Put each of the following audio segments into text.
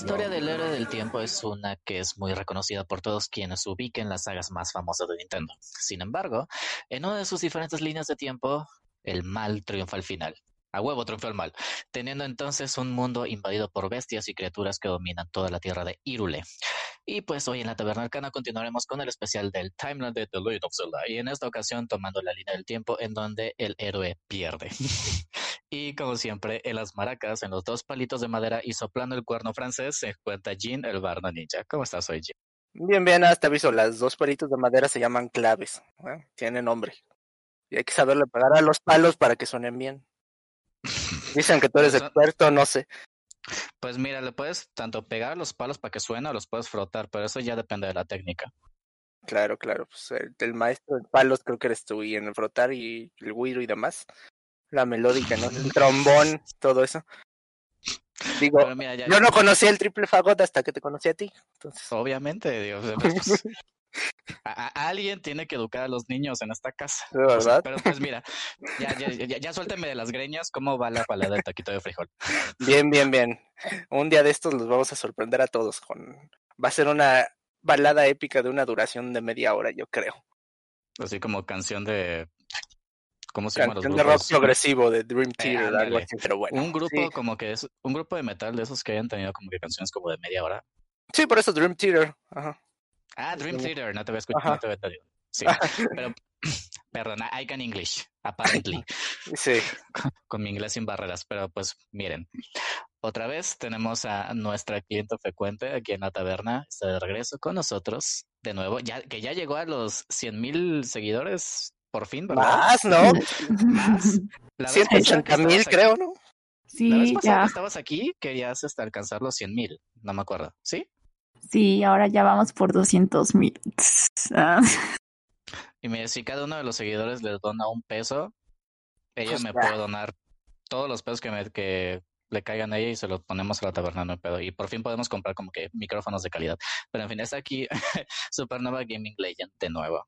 historia del héroe del tiempo es una que es muy reconocida por todos quienes ubiquen las sagas más famosas de Nintendo. Sin embargo, en una de sus diferentes líneas de tiempo, el mal triunfa al final. A huevo triunfa el mal, teniendo entonces un mundo invadido por bestias y criaturas que dominan toda la tierra de Irule. Y pues hoy en la Taberna Arcana continuaremos con el especial del Timeline de The Legend of Zelda, y en esta ocasión tomando la línea del tiempo en donde el héroe pierde. y como siempre, en las maracas, en los dos palitos de madera y soplando el cuerno francés, se encuentra Jin, el Barno Ninja. ¿Cómo estás hoy, Jin? Bien, bien, hasta aviso, las dos palitos de madera se llaman claves, ¿eh? tienen nombre. Y hay que saberle pegar a los palos para que suenen bien. Dicen que tú eres experto, no sé. Pues mira, le puedes tanto pegar a los palos para que suene o los puedes frotar, pero eso ya depende de la técnica. Claro, claro. Pues el, maestro de palos creo que eres tú, y en el frotar y el guiro y demás. La melódica, ¿no? El trombón, todo eso. Digo, yo no conocía el triple fagot hasta que te conocí a ti. Entonces... Obviamente, Dios. Pues, a, alguien tiene que educar a los niños en esta casa. verdad? pero pues mira, ya, ya, ya, suélteme de las greñas, ¿cómo va la palada del taquito de frijol? Bien, bien, bien. Un día de estos los vamos a sorprender a todos con... Va a ser una balada épica de una duración de media hora, yo creo. Así como canción de... ¿Cómo se llama los de rock progresivo de Dream Theater, algo así, pero bueno. Un grupo como que es... Un grupo de metal de esos que hayan tenido como que canciones como de media hora. Sí, por eso Dream Theater. Ajá. Ah, Dream Theater, no te voy a escuchar, no te voy a Sí, pero, perdón, I can English, apparently. Sí. Con, mi inglés sin barreras, pero pues miren, otra vez tenemos a nuestra cliente frecuente aquí en la taberna, está de regreso con nosotros, de nuevo, ya que ya llegó a los 100 mil seguidores, por fin, ¿verdad? Más, ¿no? Más. 180 mil, creo, ¿no? Sí, la vez pasada ya. que estabas aquí, querías hasta alcanzar los 100 mil, no me acuerdo, ¿sí? Sí, ahora ya vamos por 200 mil. Ah. Y mire, si cada uno de los seguidores les dona un peso, ella pues me puede donar todos los pesos que, me, que le caigan a ella y se los ponemos a la taberna, no pedo. Y por fin podemos comprar como que micrófonos de calidad. Pero en fin, está aquí Supernova Gaming Legend de nuevo.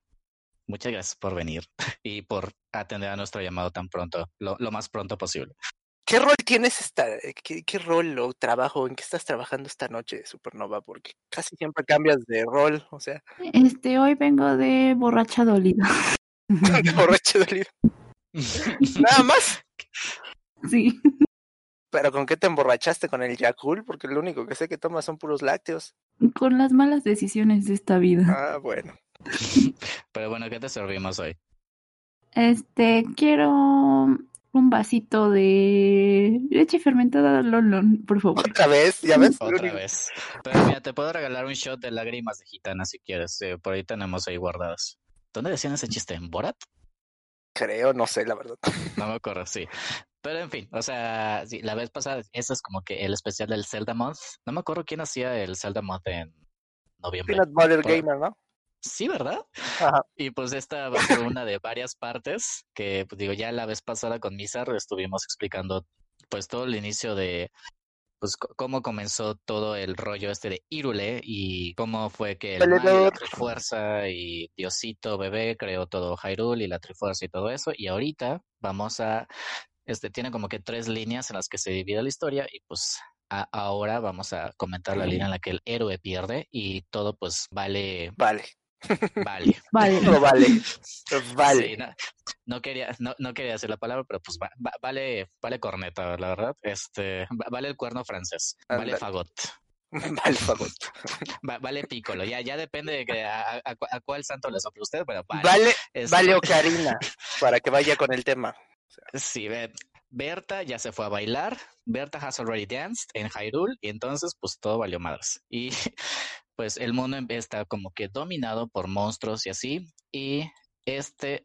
Muchas gracias por venir y por atender a nuestro llamado tan pronto, lo más pronto posible. ¿Qué rol tienes esta, eh, qué, rol o trabajo, en qué estás trabajando esta noche, Supernova? Porque casi siempre cambias de rol, o sea. Este, hoy vengo de borracha dolida. de borracha dolida. Nada más. Sí. ¿Pero con qué te emborrachaste? ¿Con el Yakul? Porque lo único que sé que tomas son puros lácteos. Con las malas decisiones de esta vida. Ah, bueno. Pero bueno, ¿qué te servimos hoy? Este, quiero un vasito de leche fermentada Lolon, por favor. Otra vez, ya ves. Otra vez. Pero mira, te puedo regalar un shot de lágrimas de gitana si quieres. Eh, por ahí tenemos ahí guardadas. ¿Dónde decían ese chiste? ¿En Borat? Creo, no sé, la verdad. No me acuerdo, sí. Pero en fin, o sea, sí, la vez pasada, eso es como que el especial del Zelda Month. No me acuerdo quién hacía el Zelda Month en noviembre. Peanut Butter Gamer, ¿no? Sí, ¿verdad? Y pues esta va a ser una de varias partes que, pues digo, ya la vez pasada con Mizar estuvimos explicando pues todo el inicio de pues cómo comenzó todo el rollo este de Irule y cómo fue que el la Trifuerza y Diosito bebé creó todo Hyrule y la Trifuerza y todo eso y ahorita vamos a este tiene como que tres líneas en las que se divide la historia y pues ahora vamos a comentar la línea en la que el héroe pierde y todo pues vale vale Vale. Vale. No vale. Vale. no, quería, no, no, quería decir la palabra, pero pues vale, vale corneta, la verdad. Este, vale el cuerno francés. Vale fagot. Vale fagot. vale pícolo. Ya, ya depende de a, a, cuál santo le sopla usted, pero vale. Vale, este vale ocarina, para que vaya con el tema. Sí, Berta ya se fue a bailar. Berta has already danced en Hyrule y entonces pues todo valió madres. Y pues el mundo em, está como que dominado por monstruos y así. Y este,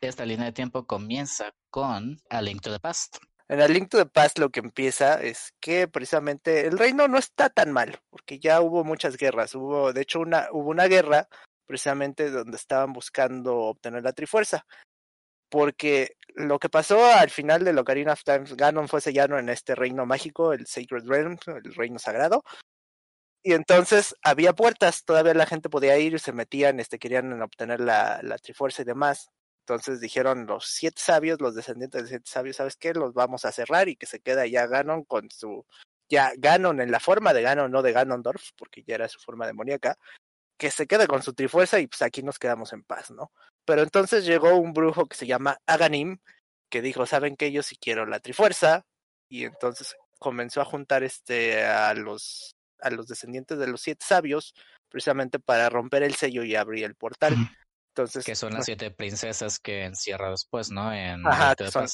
esta línea de tiempo comienza con A Link to the Past. En A Link to the Past lo que empieza es que precisamente el reino no está tan mal, porque ya hubo muchas guerras. Hubo, de hecho, una, hubo una guerra precisamente donde estaban buscando obtener la Trifuerza. Porque lo que pasó al final de Ocarina of Time, Ganon fue sellado en este reino mágico, el Sacred Realm, el reino sagrado, y entonces había puertas, todavía la gente podía ir, y se metían, este, querían obtener la, la Trifuerza y demás. Entonces dijeron los siete sabios, los descendientes de siete sabios, ¿sabes qué? Los vamos a cerrar y que se queda ya Ganon con su ya Ganon en la forma de Ganon, no de Ganondorf, porque ya era su forma demoníaca, que se quede con su trifuerza y pues aquí nos quedamos en paz, ¿no? Pero entonces llegó un brujo que se llama Aganim, que dijo, ¿saben qué? Yo sí quiero la trifuerza, y entonces comenzó a juntar este a los a los descendientes de los siete sabios precisamente para romper el sello y abrir el portal. Entonces, que son las siete princesas que encierra después, ¿no? En Ajá, son,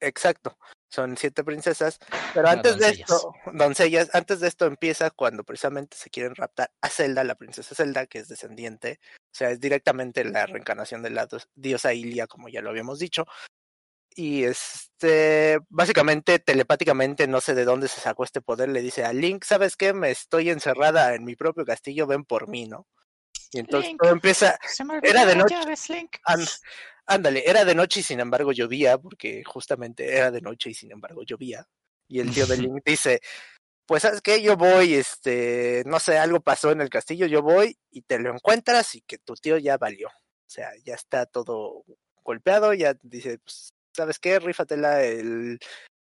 exacto. Son siete princesas, pero antes de esto, doncellas, antes de esto empieza cuando precisamente se quieren raptar a Zelda, la princesa Zelda, que es descendiente, o sea, es directamente la reencarnación de la diosa Ilia, como ya lo habíamos dicho, y este básicamente telepáticamente no sé de dónde se sacó este poder le dice a Link sabes qué me estoy encerrada en mi propio castillo ven por mí no y entonces todo empieza era de noche ándale era de noche y sin embargo llovía porque justamente era de noche y sin embargo llovía y el tío de Link dice pues sabes qué yo voy este no sé algo pasó en el castillo yo voy y te lo encuentras y que tu tío ya valió o sea ya está todo golpeado ya dice pues ¿sabes qué? Rífatela el...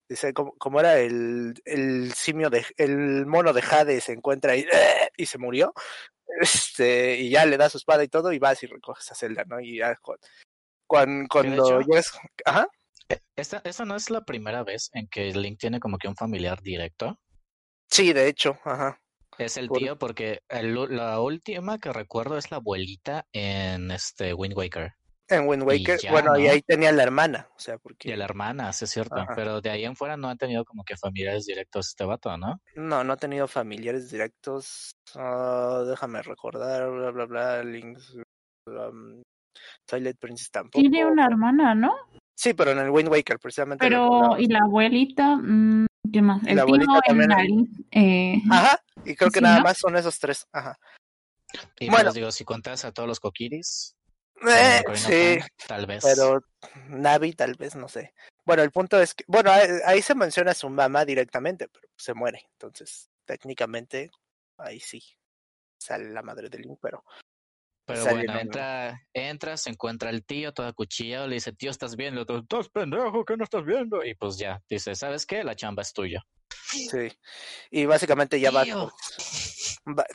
Dice, como, era el, el simio de el mono de Jade se encuentra ahí y se murió este y ya le da su espada y todo y vas y recoges a Zelda no y ya cuando, cuando llegas ajá. e, esta, esta no es la primera vez en que Link tiene como que un familiar directo. Sí de hecho ajá. Es el tío porque el, la última que recuerdo es la abuelita en este Wind Waker en Wind Waker, bueno, y ahí tenía la hermana, o sea, porque... Y la hermana, sí es cierto, pero de ahí en fuera no han tenido como que familiares directos este vato, ¿no? No, no ha tenido familiares directos, uh, déjame recordar, bla, bla, bla, Links, um, Twilight Princess tampoco. Tiene una hermana, ¿no? Sí, pero en el Wind Waker, precisamente. Pero, ¿y la abuelita? Mm, ¿Qué más? El la abuelita también. eh... Ajá, y creo que nada más son esos tres, ajá. Y bueno, pues, digo, si contas a todos los coquiris, eh, sí, tal vez. Pero Navi, tal vez, no sé. Bueno, el punto es que, bueno, ahí, se menciona su mamá directamente, pero se muere. Entonces, técnicamente, ahí sí sale la madre de Link, pero. Pero bueno, entra, entra, se encuentra el tío todo acuchillado, le dice, tío, ¿estás viendo? ¿Estás pendejo? ¿Qué no estás viendo? Y pues ya, dice, ¿sabes qué? La chamba es tuya. Sí. Y básicamente ya va.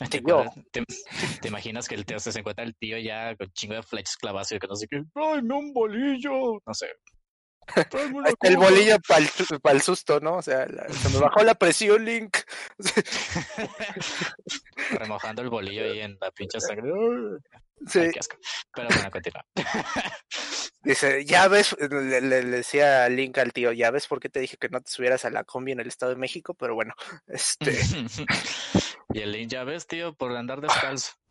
¿Te, ¿Te, imaginas que el tío se encuentra el tío ya con chingo de flechas clavadas y que no sé qué? ¡Tráeme un bolillo! No sé. el bolillo para el, susto, ¿no? O sea, se me bajó la presión, Link. Remojando el bolillo ahí en la pinche sangre. Sí. Pero bueno, continúa. Dice, ya ves, le, le, decía Link al tío, ya ves por qué te dije que no te subieras a la combi en el Estado de México, pero bueno, este... y el Link, ya ves, tío, por andar descalzo.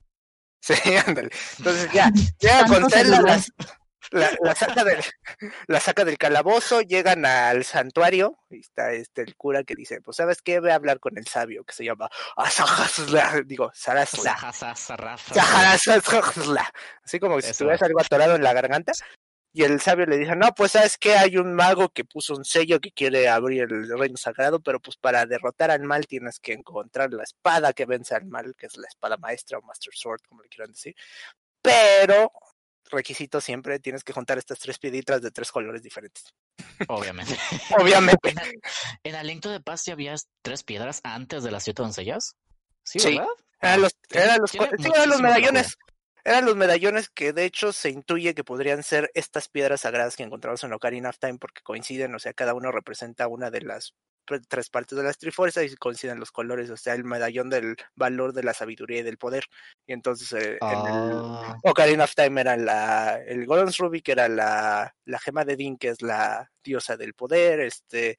Sí, ándale. Entonces ya, ya con las, la, la, saca del, la saca del calabozo, llegan al santuario, y está este el cura que dice, pues sabes qué, voy a hablar con el sabio que se llama digo, Sarasla. Así como si tuvieras algo atorado en la garganta. Y el sabio le dice, no, pues sabes que hay un mago que puso un sello que quiere abrir el reino sagrado, pero pues para derrotar al mal tienes que encontrar la espada que vence al mal, que es la espada maestra o Master Sword, como le quieran decir. Pero requisito siempre tienes que juntar estas tres piedritas de tres colores diferentes. Obviamente. Obviamente. ¿En, Aliento de Paz ya había tres piedras antes de las siete doncellas? Sí, ¿verdad? Eran los, eran los, eran los medallones. Eran los medallones que de hecho se intuye que podrían ser estas piedras sagradas que encontramos en Ocarina of Time porque coinciden, o sea, cada uno representa una de las tres partes de las trifuerzas y coinciden los colores, o sea, el medallón del valor de la sabiduría y del poder. Y entonces eh, en el ah. Ocarina of Time era la, el Golden Ruby, que era la, la gema de Din, que es la diosa del poder, este,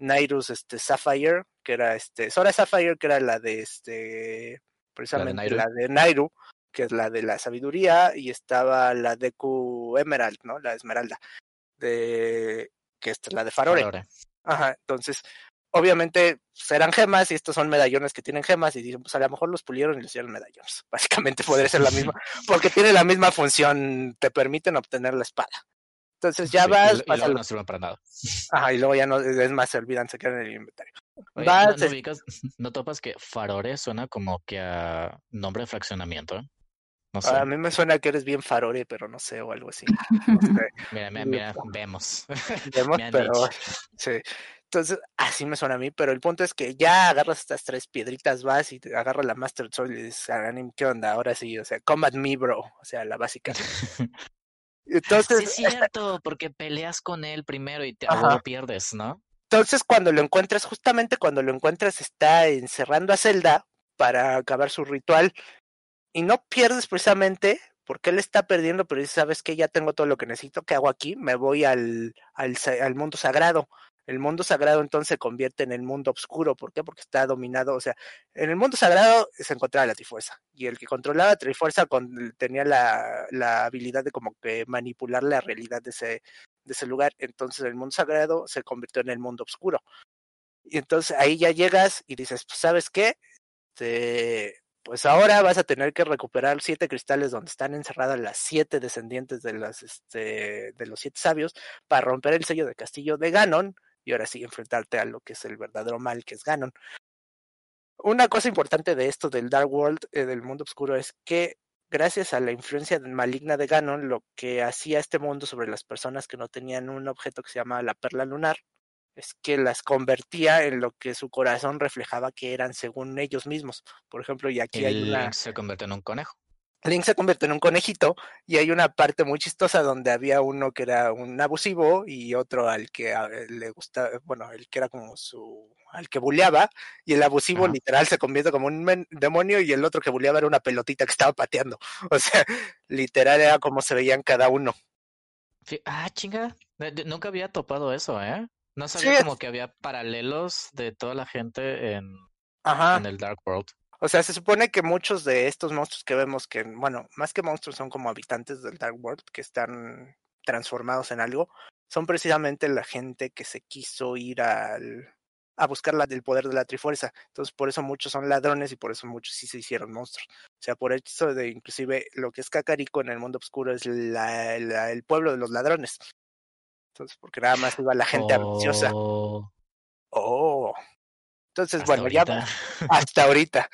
Nairus, este, Sapphire, que era este, Sora Sapphire, que era la de este, precisamente la de, Nairu, que es la de la sabiduría, y estaba la de Q Emerald, ¿no? La Esmeralda, de, que es la de Farore. Ajá, entonces, obviamente serán pues, gemas y estos son medallones que tienen gemas y dicen, pues a lo mejor los pulieron y les hicieron medallones. Básicamente podría ser la misma, porque tiene la misma función, te permiten obtener la espada. Entonces ya vas, y, luego no sirven para nada. Ajá, y luego ya no, es más, se olvidan, se quedan en el inventario. vas, no, no, topas que Farore suena como que a nombre de fraccionamiento? No sé. A mí me suena que eres bien farore, pero no sé, o algo así. mira, mira, mira, vemos. Vemos, pero sí. Entonces, así me suena a mí, pero el punto es que ya agarras estas tres piedritas, vas y te agarras la Master Sword y dices, ¿qué onda? Ahora sí, o sea, combat me, bro. O sea, la básica. Entonces, sí, es cierto, porque peleas con él primero y te pierdes, ¿no? Entonces, cuando lo encuentras, justamente cuando lo encuentras, está encerrando a Zelda para acabar su ritual. Y no pierdes precisamente porque él está perdiendo, pero dice, ¿sabes qué? Ya tengo todo lo que necesito. ¿Qué hago aquí? Me voy al, al, mundo sagrado. El mundo sagrado entonces se convierte en el mundo oscuro. ¿Por qué? Porque está dominado. O sea, en el mundo sagrado se encontraba la Trifuerza. Y el que controlaba la Trifuerza tenía la, la, habilidad de como que manipular la realidad de ese, de ese lugar. Entonces el mundo sagrado se convirtió en el mundo oscuro. Y entonces ahí ya llegas y dices, pues, ¿sabes qué? Este, pues ahora vas a tener que recuperar siete cristales donde están encerradas las siete descendientes de, las, este, los siete sabios para romper el sello de castillo de Ganon y ahora sí enfrentarte a lo que es el verdadero mal que es Ganon. Una cosa importante de esto del Dark World, eh, del mundo oscuro, es que gracias a la influencia maligna de Ganon, lo que hacía este mundo sobre las personas que no tenían un objeto que se llama la perla lunar, es que las convertía en lo que su corazón reflejaba que eran según ellos mismos. Por ejemplo, y aquí hay una... se convierte en un conejo. Link se convierte en un conejito y hay una parte muy chistosa donde había uno que era un abusivo y otro al que le gusta, bueno, el que era como su, al que buleaba y el abusivo Ajá. literal se convierte como un demonio y el otro que buleaba era una pelotita que estaba pateando. O sea, literal era como se veían cada uno. Ah, chinga, nunca había topado eso, ¿eh? No sabía sí. como que había paralelos de toda la gente en, Ajá. en el Dark World. O sea, se supone que muchos de estos monstruos que vemos, que, bueno, más que monstruos son como habitantes del Dark World que están transformados en algo, son precisamente la gente que se quiso ir al, a buscar la, el poder de la Trifuerza. Entonces, por eso muchos son ladrones y por eso muchos sí se hicieron monstruos. O sea, por eso de inclusive lo que es Kakariko en el mundo oscuro es la, la, el pueblo de los ladrones. Entonces, porque nada más iba la gente oh. ambiciosa. Oh. Entonces, hasta bueno, ahorita. ya hasta ahorita.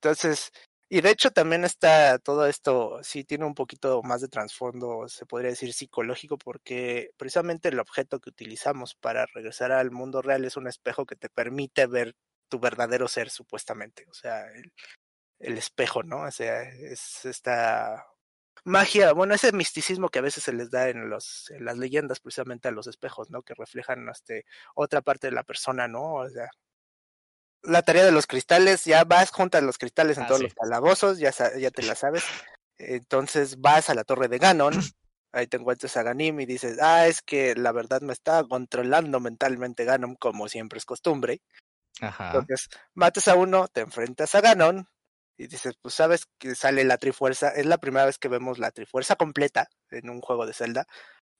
Entonces, y de hecho también está todo esto, sí tiene un poquito más de trasfondo, se podría decir psicológico, porque precisamente el objeto que utilizamos para regresar al mundo real es un espejo que te permite ver tu verdadero ser, supuestamente. O sea, el, el espejo, ¿no? O sea, es esta magia, bueno, ese misticismo que a veces se les da en, los, en las leyendas, precisamente a los espejos, ¿no? Que reflejan este, otra parte de la persona, ¿no? O sea, la tarea de los cristales, ya vas, juntas los cristales en Ah, todos sí. los calabozos, ya, ya te la sabes. Entonces vas a la torre de Ganon, ahí te encuentras a Ganim y dices, ah, es que la verdad me está controlando mentalmente Ganon, como siempre es costumbre. Ajá. Entonces, matas a uno, te enfrentas a Ganon y dices, pues sabes que sale la Trifuerza. Es la primera vez que vemos la Trifuerza completa en un juego de Zelda,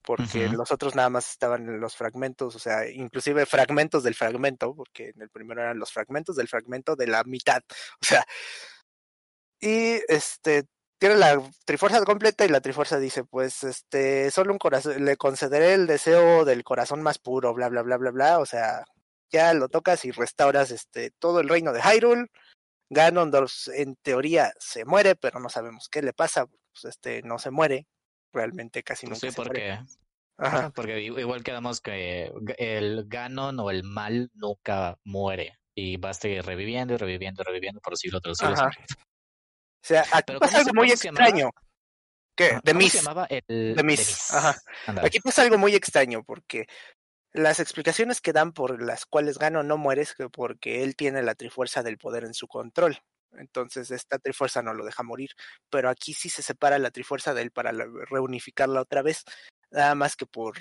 porque Ujú. los otros nada más estaban en los fragmentos, o sea, inclusive fragmentos del fragmento, porque en el primero eran los fragmentos del fragmento de la mitad. O sea, y este tiene la Trifuerza completa y la Trifuerza dice, pues este, solo un corazón, le concederé el deseo del corazón más puro, bla, bla, bla, bla, bla, o sea, ya lo tocas y restauras este todo el reino de Hyrule. Ganondorf en teoría se muere, pero no sabemos qué le pasa, pues este no se muere, realmente casi Pues nunca sí, se muere. porque, Ajá. porque igual quedamos que el Ganon o el mal nunca muere y va a seguir reviviendo y reviviendo y reviviendo por siglos de los siglos. Ajá. O sea, aquí Pero pasa ¿cómo algo muy extraño. ¿Qué? De ¿Cómo se Miss. El ajá. Aquí pasa algo muy extraño porque las explicaciones que dan por las cuales Ganon no muere es que porque él tiene la trifuerza del poder en su control. Entonces esta trifuerza no lo deja morir. Pero aquí sí se separa la trifuerza de él para la- reunificarla otra vez. Nada más que por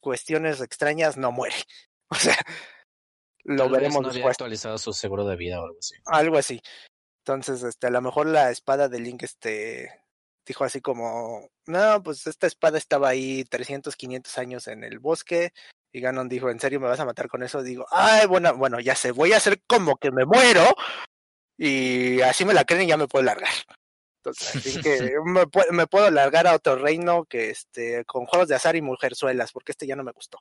cuestiones extrañas no muere. O sea, lo Tal vez veremos no había después. actualizado su seguro de vida o algo así. Algo así. Entonces, este, a lo mejor la espada de Link, este, dijo así como, no, pues esta espada estaba ahí 300, 500 años en el bosque. Y Ganon dijo, ¿en serio me vas a matar con eso? Digo, ay, bueno, bueno, ya sé, voy a hacer como que me muero. Y así me la creen y ya me puedo largar. Entonces, así que me, me puedo largar a otro reino que este, con juegos de azar y mujerzuelas, porque este ya no me gustó.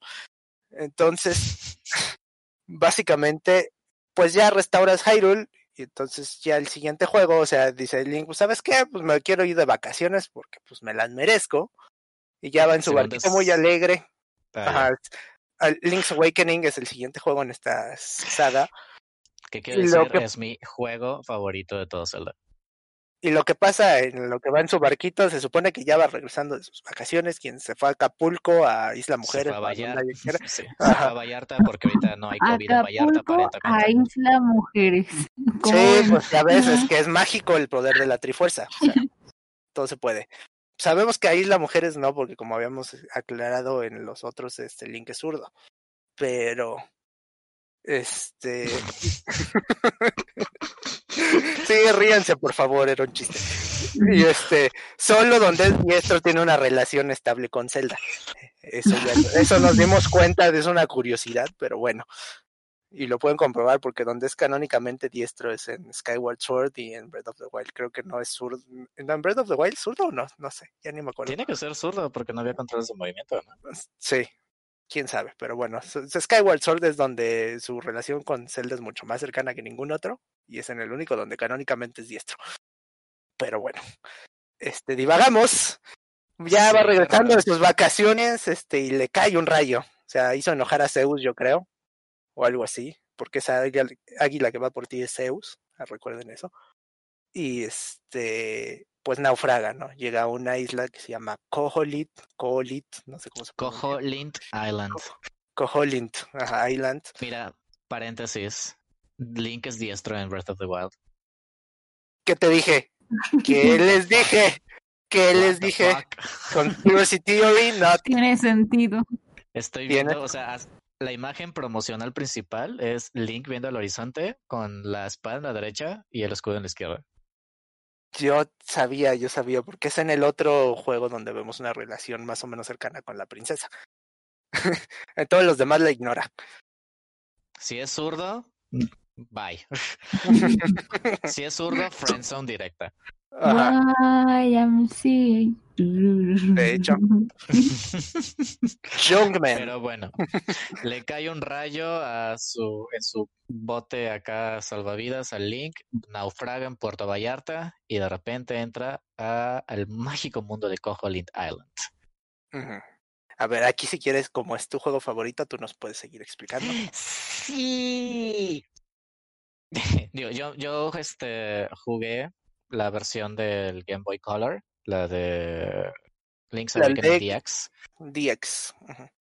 Entonces, básicamente, pues ya restauras Hyrule y entonces ya el siguiente juego, o sea, dice Link, ¿sabes qué? Pues me quiero ir de vacaciones porque pues me las merezco. Y ya va en su barquito muy alegre. Ah, Ajá, Link's Awakening es el siguiente juego en esta saga. ¿Qué quiero decir? que- Es mi juego favorito de todo Zelda. Y lo que pasa en lo que va en su barquito, se supone que ya va regresando de sus vacaciones, quien se fue a Acapulco, a Isla Se Mujeres, fue a Vallarta. nadie quiera. Sí, se Ajá. fue a Vallarta porque ahorita no hay COVID en Vallarta, Acapulco a Isla Mujeres. ¿Cómo Sí, pues ya ves, es que es mágico el poder de la Trifuerza. o sea, todo se puede. Sabemos que a Isla Mujeres no, porque como habíamos aclarado en los otros, este Link es zurdo. Pero, este... sí, ríanse, por favor, era un chiste. Y este, solo donde es diestro tiene una relación estable con Zelda. Eso, ya- eso nos dimos cuenta, es una curiosidad, pero bueno. Y lo pueden comprobar porque donde es canónicamente diestro es en Skyward Sword y en Breath of the Wild. Creo que no es zurdo. ¿En Breath of the Wild zurdo o no? No sé, ya ni me acuerdo. Tiene que ser zurdo porque no había controles de movimiento, ¿no? Sí, quién sabe, pero bueno, Skyward Sword es donde su relación con Zelda es mucho más cercana que ningún otro y es en el único donde canónicamente es diestro. Pero bueno, este divagamos. Ya Sí, va regresando de sus vacaciones, este y le cae un rayo. O sea, hizo enojar a Zeus, yo creo, o algo así, porque esa águila, águila que va por ti es Zeus, ah, recuerden eso. Y este pues naufraga, ¿no? Llega a una isla que se llama Koholit, Koholit, no sé cómo se pronuncia. Cojo Lint Island. Koholint ajá, Island. Mira, paréntesis. Link es diestro en Breath of the Wild. ¿Qué te dije? ¿Qué les dije? ¿Qué les dije? Conspiracy Theory, no. Tiene sentido. Estoy Tiene- viendo, o sea, as- la imagen promocional principal es Link viendo al horizonte con la espada en la derecha y el escudo en la izquierda. Yo sabía, yo sabía, porque es en el otro juego donde vemos una relación más o menos cercana con la princesa. en todos los demás la ignora. Si es zurdo, bye. si es zurdo, friendzone directa. Ajá. Ay, I'm sick. De hecho. Youngman. Pero bueno, le cae un rayo a su, en su bote acá salvavidas al Link, naufraga en Puerto Vallarta y de repente entra a- al mágico mundo de Koholint Island. A ver, aquí si quieres, como es tu juego favorito, tú nos puedes seguir explicando. Sí. Digo, yo, yo este, jugué la versión del Game Boy Color, la de Link's Awakening de- DX. DX.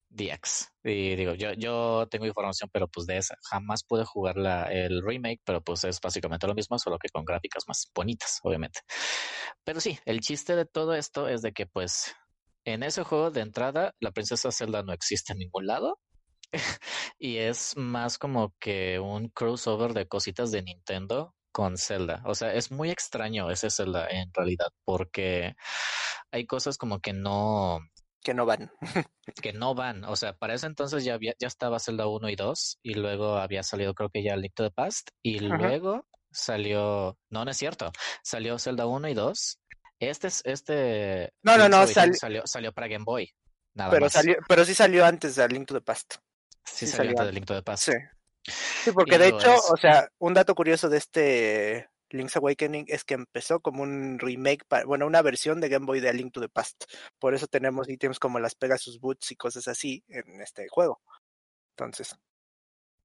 DX. Y digo, yo, yo tengo información, pero pues de esa. Jamás pude jugar la, el remake, pero pues es básicamente lo mismo, solo que con gráficas más bonitas, obviamente. Pero sí, el chiste de todo esto es de que pues en ese juego de entrada la princesa Zelda no existe en ningún lado. y es más como que un crossover de cositas de Nintendo con Zelda. O sea, es muy extraño ese Zelda en realidad, porque hay cosas como que no, Que no van. que no van. O sea, para ese entonces ya había, ya estaba Zelda 1 y 2 y luego había salido creo que ya Link to the Past y Ajá. luego salió, no, no es cierto, salió Zelda 1 y 2. Este es este No, no, no, salió salió para Game Boy. Nada Pero más. salió, pero sí salió antes de Link to the Past. sí, sí salió salió antes de. Link to the Past. Sí. Sí, porque de hecho, o sea, un dato curioso de este Link's Awakening es que empezó como un remake, bueno, una versión de Game Boy de A Link to the Past. Por eso tenemos ítems como las Pegasus Boots y cosas así en este juego. Entonces,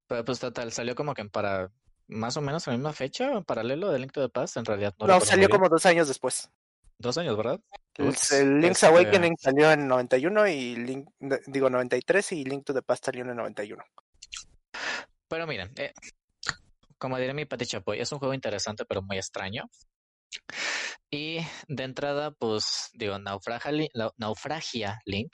Pero pues total, salió como que para más o menos a la misma fecha, en paralelo de Link to the Past, en realidad no, no, salió como dos años después. dos años, ¿verdad? El, el Link's este, Awakening salió en 91 y Link, digo 93 y Link to the Past salió en el 91. Pero miren, eh, como diría mi Pati Chapoy, es un juego interesante pero muy extraño. Y de entrada, pues, digo, naufragia, Link,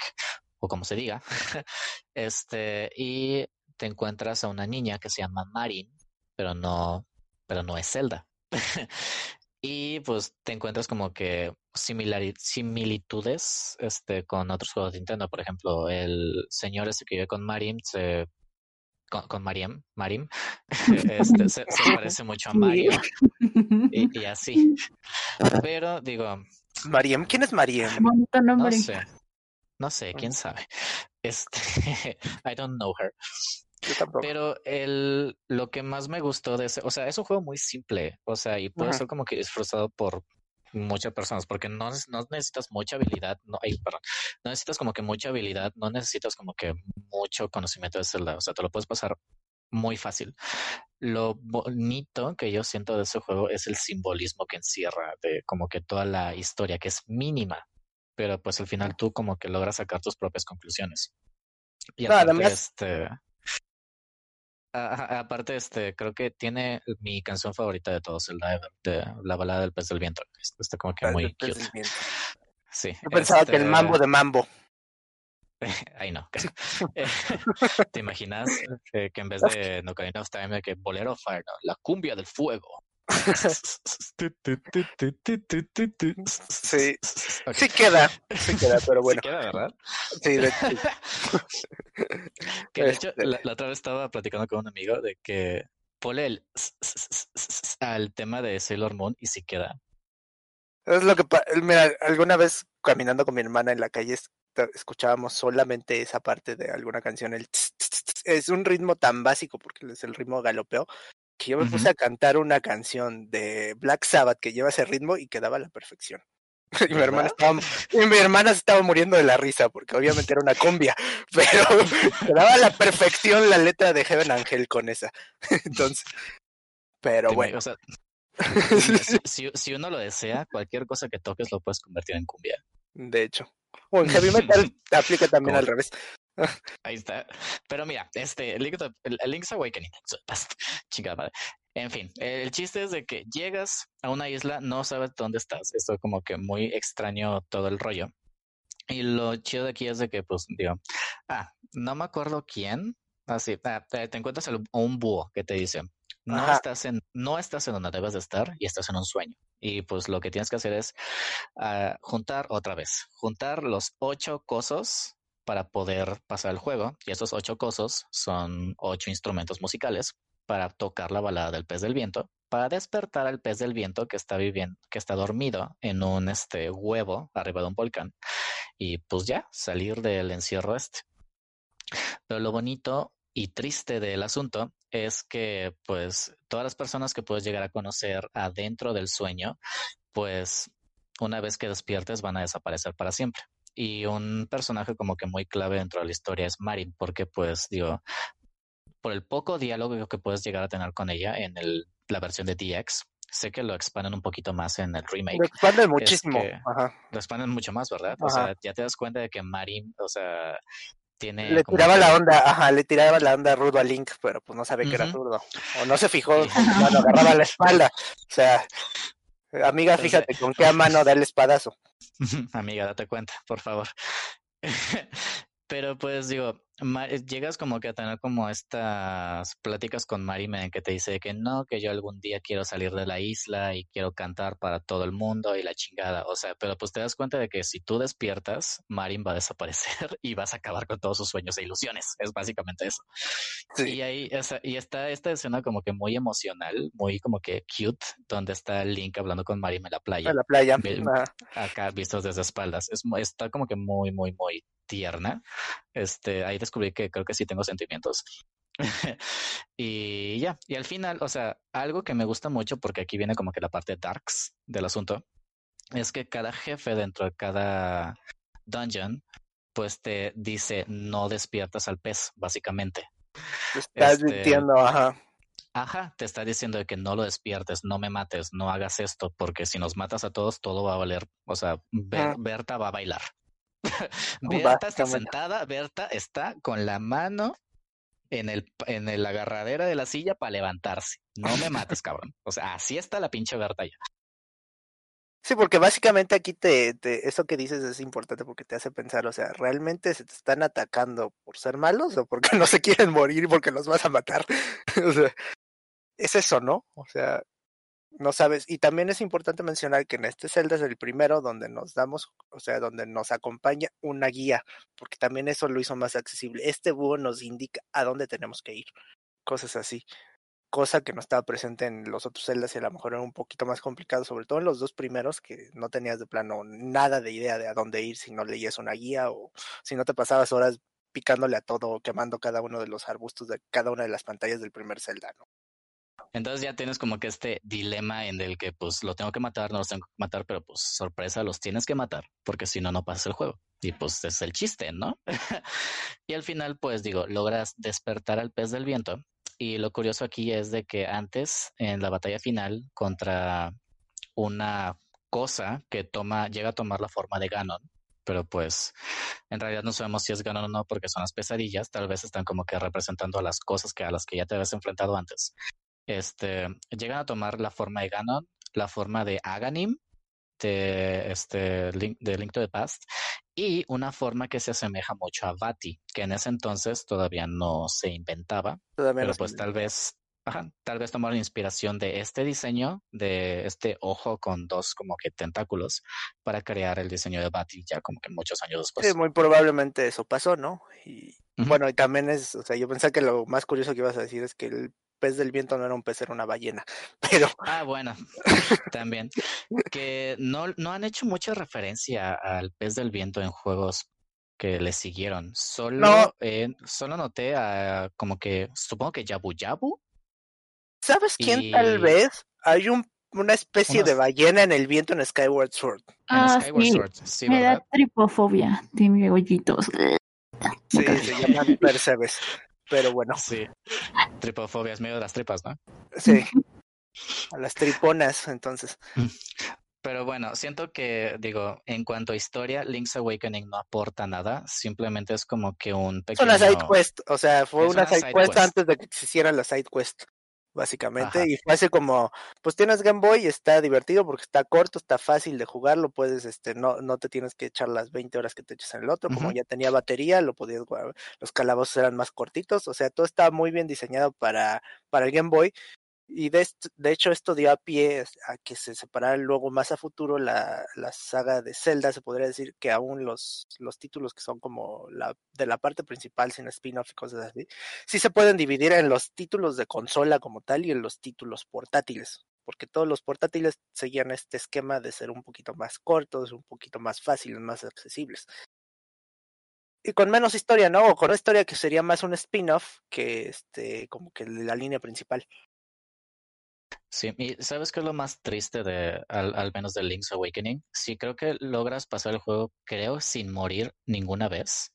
o como se diga, este, y te encuentras a una niña que se llama Marin, pero no, pero no es Zelda. Y pues te encuentras como que similitudes este, con otros juegos de Nintendo. Por ejemplo, el señor este que con Marim se con, con Mariam, Marim, este, se, se parece mucho a Mario y, y así. Pero digo, Mariem, ¿quién es Mariem? Bonito no sé, no sé, quién sabe. Este, I don't know her. Pero el, lo que más me gustó de ese, o sea, es un juego muy simple, o sea, y puede Ajá. ser como que disfrutado por muchas personas, porque no, no necesitas mucha habilidad, no, ay, perdón, no necesitas como que mucha habilidad, no necesitas como que mucho conocimiento de Zelda, o sea, te lo puedes pasar muy fácil. Lo bonito que yo siento de ese juego es el simbolismo que encierra, de como que toda la historia, que es mínima, pero pues al final tú como que logras sacar tus propias conclusiones. Y este, aparte, este, creo que tiene mi canción favorita de todos, el de la balada del pez del viento. Está como que muy cute. Sí. Yo pensaba que el este mambo de mambo. Ay, no. ¿Te imaginas que en vez de Nocarina of Time, que Bolero Fire, la cumbia del fuego? Sí, sí queda, sí queda, pero bueno. Sí queda, ¿verdad? Sí, de hecho. que de hecho, este la, otra vez estaba platicando con un amigo de que pone el al tema de Sailor Moon y sí queda. Es lo que, mira, alguna vez caminando con mi hermana en la calle escuchábamos solamente esa parte de alguna canción, el es un ritmo tan básico porque es el ritmo galopeo que yo me puse a cantar una canción de Black Sabbath que lleva ese ritmo y quedaba a la perfección. Y mi, hermana estaba, y mi hermana se estaba muriendo de la risa porque obviamente era una cumbia, pero quedaba a la perfección la letra de Heaven Angel con esa. Entonces, pero bueno. si, si, uno lo desea, cualquier cosa que toques lo puedes convertir en cumbia. De hecho. O en heavy metal aplica también al revés. Ahí está. Pero mira, este, Link's Awakening, chingada madre. En fin, el chiste es de que llegas a una isla, no sabes dónde estás. Esto como que muy extraño todo el rollo. Y lo chido de aquí es de que, pues, digo, ah, no me acuerdo quién. Así, ah, te, encuentras un búho que te dice, no estás en, no estás en donde debes de estar y estás en un sueño. Y pues lo que tienes que hacer es ah, juntar otra vez, juntar los ocho cosos para poder pasar el juego. Y esos ocho cosos son ocho instrumentos musicales para tocar la balada del pez del viento, para despertar al pez del viento que está viviendo, que está dormido en un este huevo arriba de un volcán. Y pues ya, salir del encierro este. Pero lo bonito y triste del asunto es que pues todas las personas que puedes llegar a conocer adentro del sueño, pues una vez que despiertes van a desaparecer para siempre y un personaje como que muy clave dentro de la historia es Marin, porque pues digo, por el poco diálogo que puedes llegar a tener con ella en el, la versión de DX, sé que lo expanden un poquito más en el remake. Lo expanden muchísimo. Lo expanden mucho más, ¿verdad? O sea, ya te das cuenta de que Marin, o sea, tiene... Le tiraba la onda, ajá, le tiraba la onda rudo a Link, pero pues no sabe que era rudo. O no se fijó cuando agarraba la espalda. O sea, Amiga, fíjate con qué mano da el espadazo. Amiga, date cuenta, por favor. Pero pues digo, llegas como que a tener como estas pláticas con Marimen que te dice que no, que yo algún día quiero salir de la isla y quiero cantar para todo el mundo y la chingada. O sea, pero pues te das cuenta de que si tú despiertas, Marin va a desaparecer y vas a acabar con todos sus sueños e ilusiones. Es básicamente eso. Y ahí y está esta escena como que muy emocional, muy como que cute, donde está Link hablando con Marim en la playa. En la playa. Acá vistos desde espaldas. Es, está como que muy, muy, muy tierna. Este, ahí descubrí que creo que sí tengo sentimientos. y ya, y al final, o sea, algo que me gusta mucho, porque aquí viene como que la parte darks del asunto, es que cada jefe dentro de cada dungeon, pues te dice no despiertas al pez, básicamente. Te estás este, ajá. Ajá, te está diciendo de que no lo despiertes, no me mates, no hagas esto, porque si nos matas a todos, todo va a valer, o sea, Berta va a bailar. Berta está sentada, Berta está con la mano en el, en el agarradera de la silla para levantarse. No me mates, cabrón. O sea, así está la pinche Berta ya. Sí, porque básicamente aquí te, te, eso que dices es importante porque te hace pensar, o sea, ¿realmente se te están atacando por ser malos o porque no se quieren morir y porque los vas a matar? o sea, es eso, ¿no? O sea, no sabes. Y también es importante mencionar que en este Zelda es el primero donde nos damos, o sea, donde nos acompaña una guía, porque también eso lo hizo más accesible. Este búho nos indica a dónde tenemos que ir, cosas así. Cosa que no estaba presente en los otros Zeldas y a lo mejor era un poquito más complicado, sobre todo en los dos primeros, que no tenías de plano nada de idea de a dónde ir si no leías una guía o si no te pasabas horas picándole a todo, quemando cada uno de los arbustos de cada una de las pantallas del primer Zelda, ¿no? Entonces ya tienes como que este dilema en el que pues lo tengo que matar, no los tengo que matar, pero pues sorpresa, los tienes que matar, porque si no, no pasa el juego. Y pues es el chiste, ¿no? y al final, pues digo, logras despertar al pez del viento. Y lo curioso aquí es de que antes, en la batalla final, contra una cosa que toma, llega a tomar la forma de Ganon, pero pues en realidad no sabemos si es Ganon o no porque son las pesadillas, tal vez están como que representando a las cosas que a las que ya te habías enfrentado antes. Este, llegan a tomar la forma de Ganon, la forma de Aganim, de este Link, de Link to the Past, y una forma que se asemeja mucho a Vati, que en ese entonces todavía no se inventaba, Todavía pero no pues tal vez, ajá, tal vez tomaron inspiración de este diseño, de este ojo con dos como que tentáculos, para crear el diseño de Vati ya como que muchos años después. Sí, muy probablemente eso pasó, ¿no? Y bueno, y también es, o sea, yo pensé que lo más curioso que ibas a decir es que pez del viento no era un pez, era una ballena. Pero Ah, bueno, también. Que no, no han hecho mucha referencia al pez del viento en juegos que le siguieron. Solo, No. eh, solo noté a como que, supongo que Yabu Yabu. ¿sabes quién tal vez? Hay un, una especie de ballena en el viento en Skyward Sword. En Ah, Skyward sí. Sword, sí, Me da tripofobia. Tiene hoyitos. Sí, se llaman Percebes. Pero bueno, Sí. Tripofobia es medio de las tripas, ¿no? sí. A las triponas, entonces. Pero bueno, siento que, digo, en cuanto a historia, Link's Awakening no aporta nada, simplemente es como que un Es pequeño... una side quest, o sea, fue Es una una side side quest quest. antes de que se hiciera la side quest, básicamente. Ajá. Y fue así como, pues tienes Game Boy, está divertido porque está corto, está fácil de jugarlo, puedes, este, no, no te tienes que echar las 20 horas que te echas en el otro, como ya tenía batería, lo podías jugar, los calabozos eran más cortitos, o sea, todo estaba muy bien diseñado para, para el Game Boy. Y de, de hecho esto dio a pie a que se separara luego más a futuro la, la saga de Zelda, se podría decir que aún los, los títulos que son como la de la parte principal sin spin-off y cosas así, sí se pueden dividir en los títulos de consola como tal y en los títulos portátiles, porque todos los portátiles seguían este esquema de ser un poquito más cortos, un poquito más fáciles, más accesibles. Y con menos historia, ¿no? O con una historia que sería más un spin-off que este, como que la línea principal. Sí, y ¿sabes qué es lo más triste de, al, al menos de Link's Awakening? Sí, creo que logras pasar el juego, creo, sin morir ninguna vez.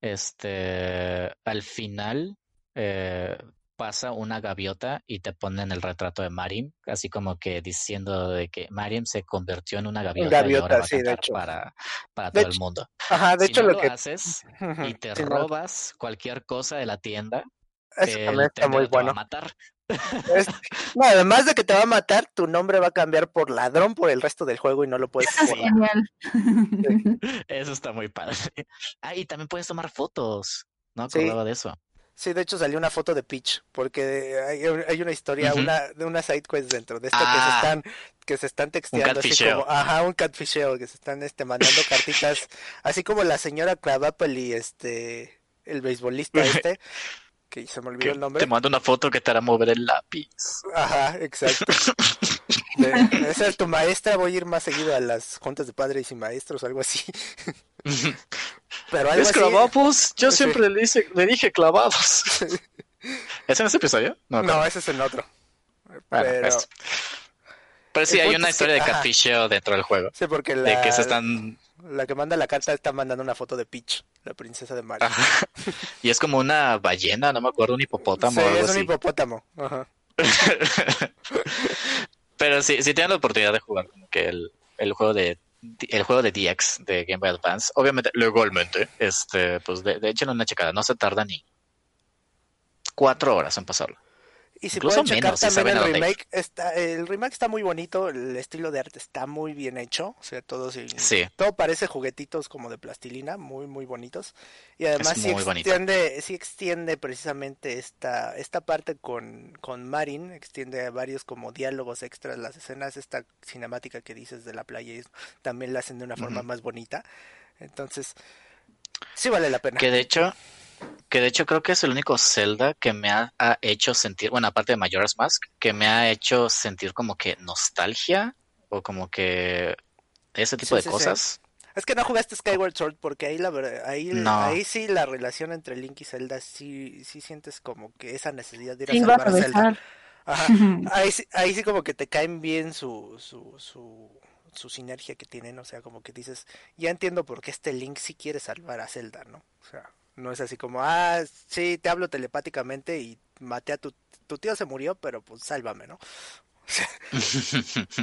Este, al final eh, pasa una gaviota y te ponen el retrato de Marim, así como que diciendo de que Marim se convirtió en una gaviota, y gaviota, ahora va a sí, de hecho. para, para De todo el mundo. Ajá, de si hecho no lo lo que... haces y te sí, no, robas cualquier cosa de la tienda, eso el también está muy te va a bueno. matar. Es- no, además de que te va a matar, tu nombre va a cambiar por ladrón por el resto del juego y no lo puedes Eso es borrar. genial. Eso está muy padre. Ah, y también puedes tomar fotos. No Sí. acordaba de eso. Sí, de hecho salió una foto de Peach, porque hay, hay una historia, una, de una side quest dentro de esta que se Ah. están, que se están texteando así como, ajá, un catfisheo, que se están este mandando cartitas, así como la señora Cravapple y este el beisbolista este, que se me olvidó el nombre. te mando una foto que te hará mover el lápiz. Ajá, exacto. De- esa es tu maestra, voy a ir más seguido a las juntas de padres y maestros, algo así. Pero algo ¿Es así. clavados? Yo Sí. siempre le, hice- le dije clavados. ¿Es en ese episodio? No, No, ese es en otro. Bueno, Pero, sí, el hay una que- historia de catfisheo dentro del juego. sí, porque De que se están... la que manda la carta está mandando una foto de Peach, la princesa de Mario. Ajá. Y es como una ballena, no me acuerdo, un hipopótamo Sí, o algo es un así. hipopótamo. Ajá. Pero sí, si tienen la oportunidad de jugar como que el, el juego de el juego de DX de Game Boy Advance, obviamente, legalmente, este, pues de, de échenle una checada, no se tarda ni cuatro horas en pasarlo. Y si Incluso pueden checar menos, también el remake, está, el remake está muy bonito, el estilo de arte está muy bien hecho, o sea, todo, sí- todo parece juguetitos como de plastilina, muy muy bonitos. Y además sí bonito. extiende, sí extiende precisamente esta, esta parte con, con Marin, extiende varios como diálogos extras, las escenas, esta cinemática que dices de la playa, y también la hacen de una forma más bonita. Entonces, sí vale la pena. Que de hecho, que de hecho creo que es el único Zelda que me ha, ha hecho sentir, bueno, aparte de Majora's Mask, que me ha hecho sentir como que nostalgia o como que ese tipo Sí, de sí, sí. cosas. Es que no jugaste Skyward Sword porque ahí la verdad- ahí, No. ahí sí la relación entre Link y Zelda sí, sí sientes como que esa necesidad de ir a Sí, iba a salvar a Zelda. Ajá. Ahí, sí- ahí sí como que te caen bien su, su, su, su sinergia que tienen, o sea, como que dices, ya entiendo por qué este Link sí quiere salvar a Zelda, ¿no? O sea, no es así como, ah, sí, te hablo telepáticamente y maté a tu, tu tío se murió, pero pues sálvame, ¿no?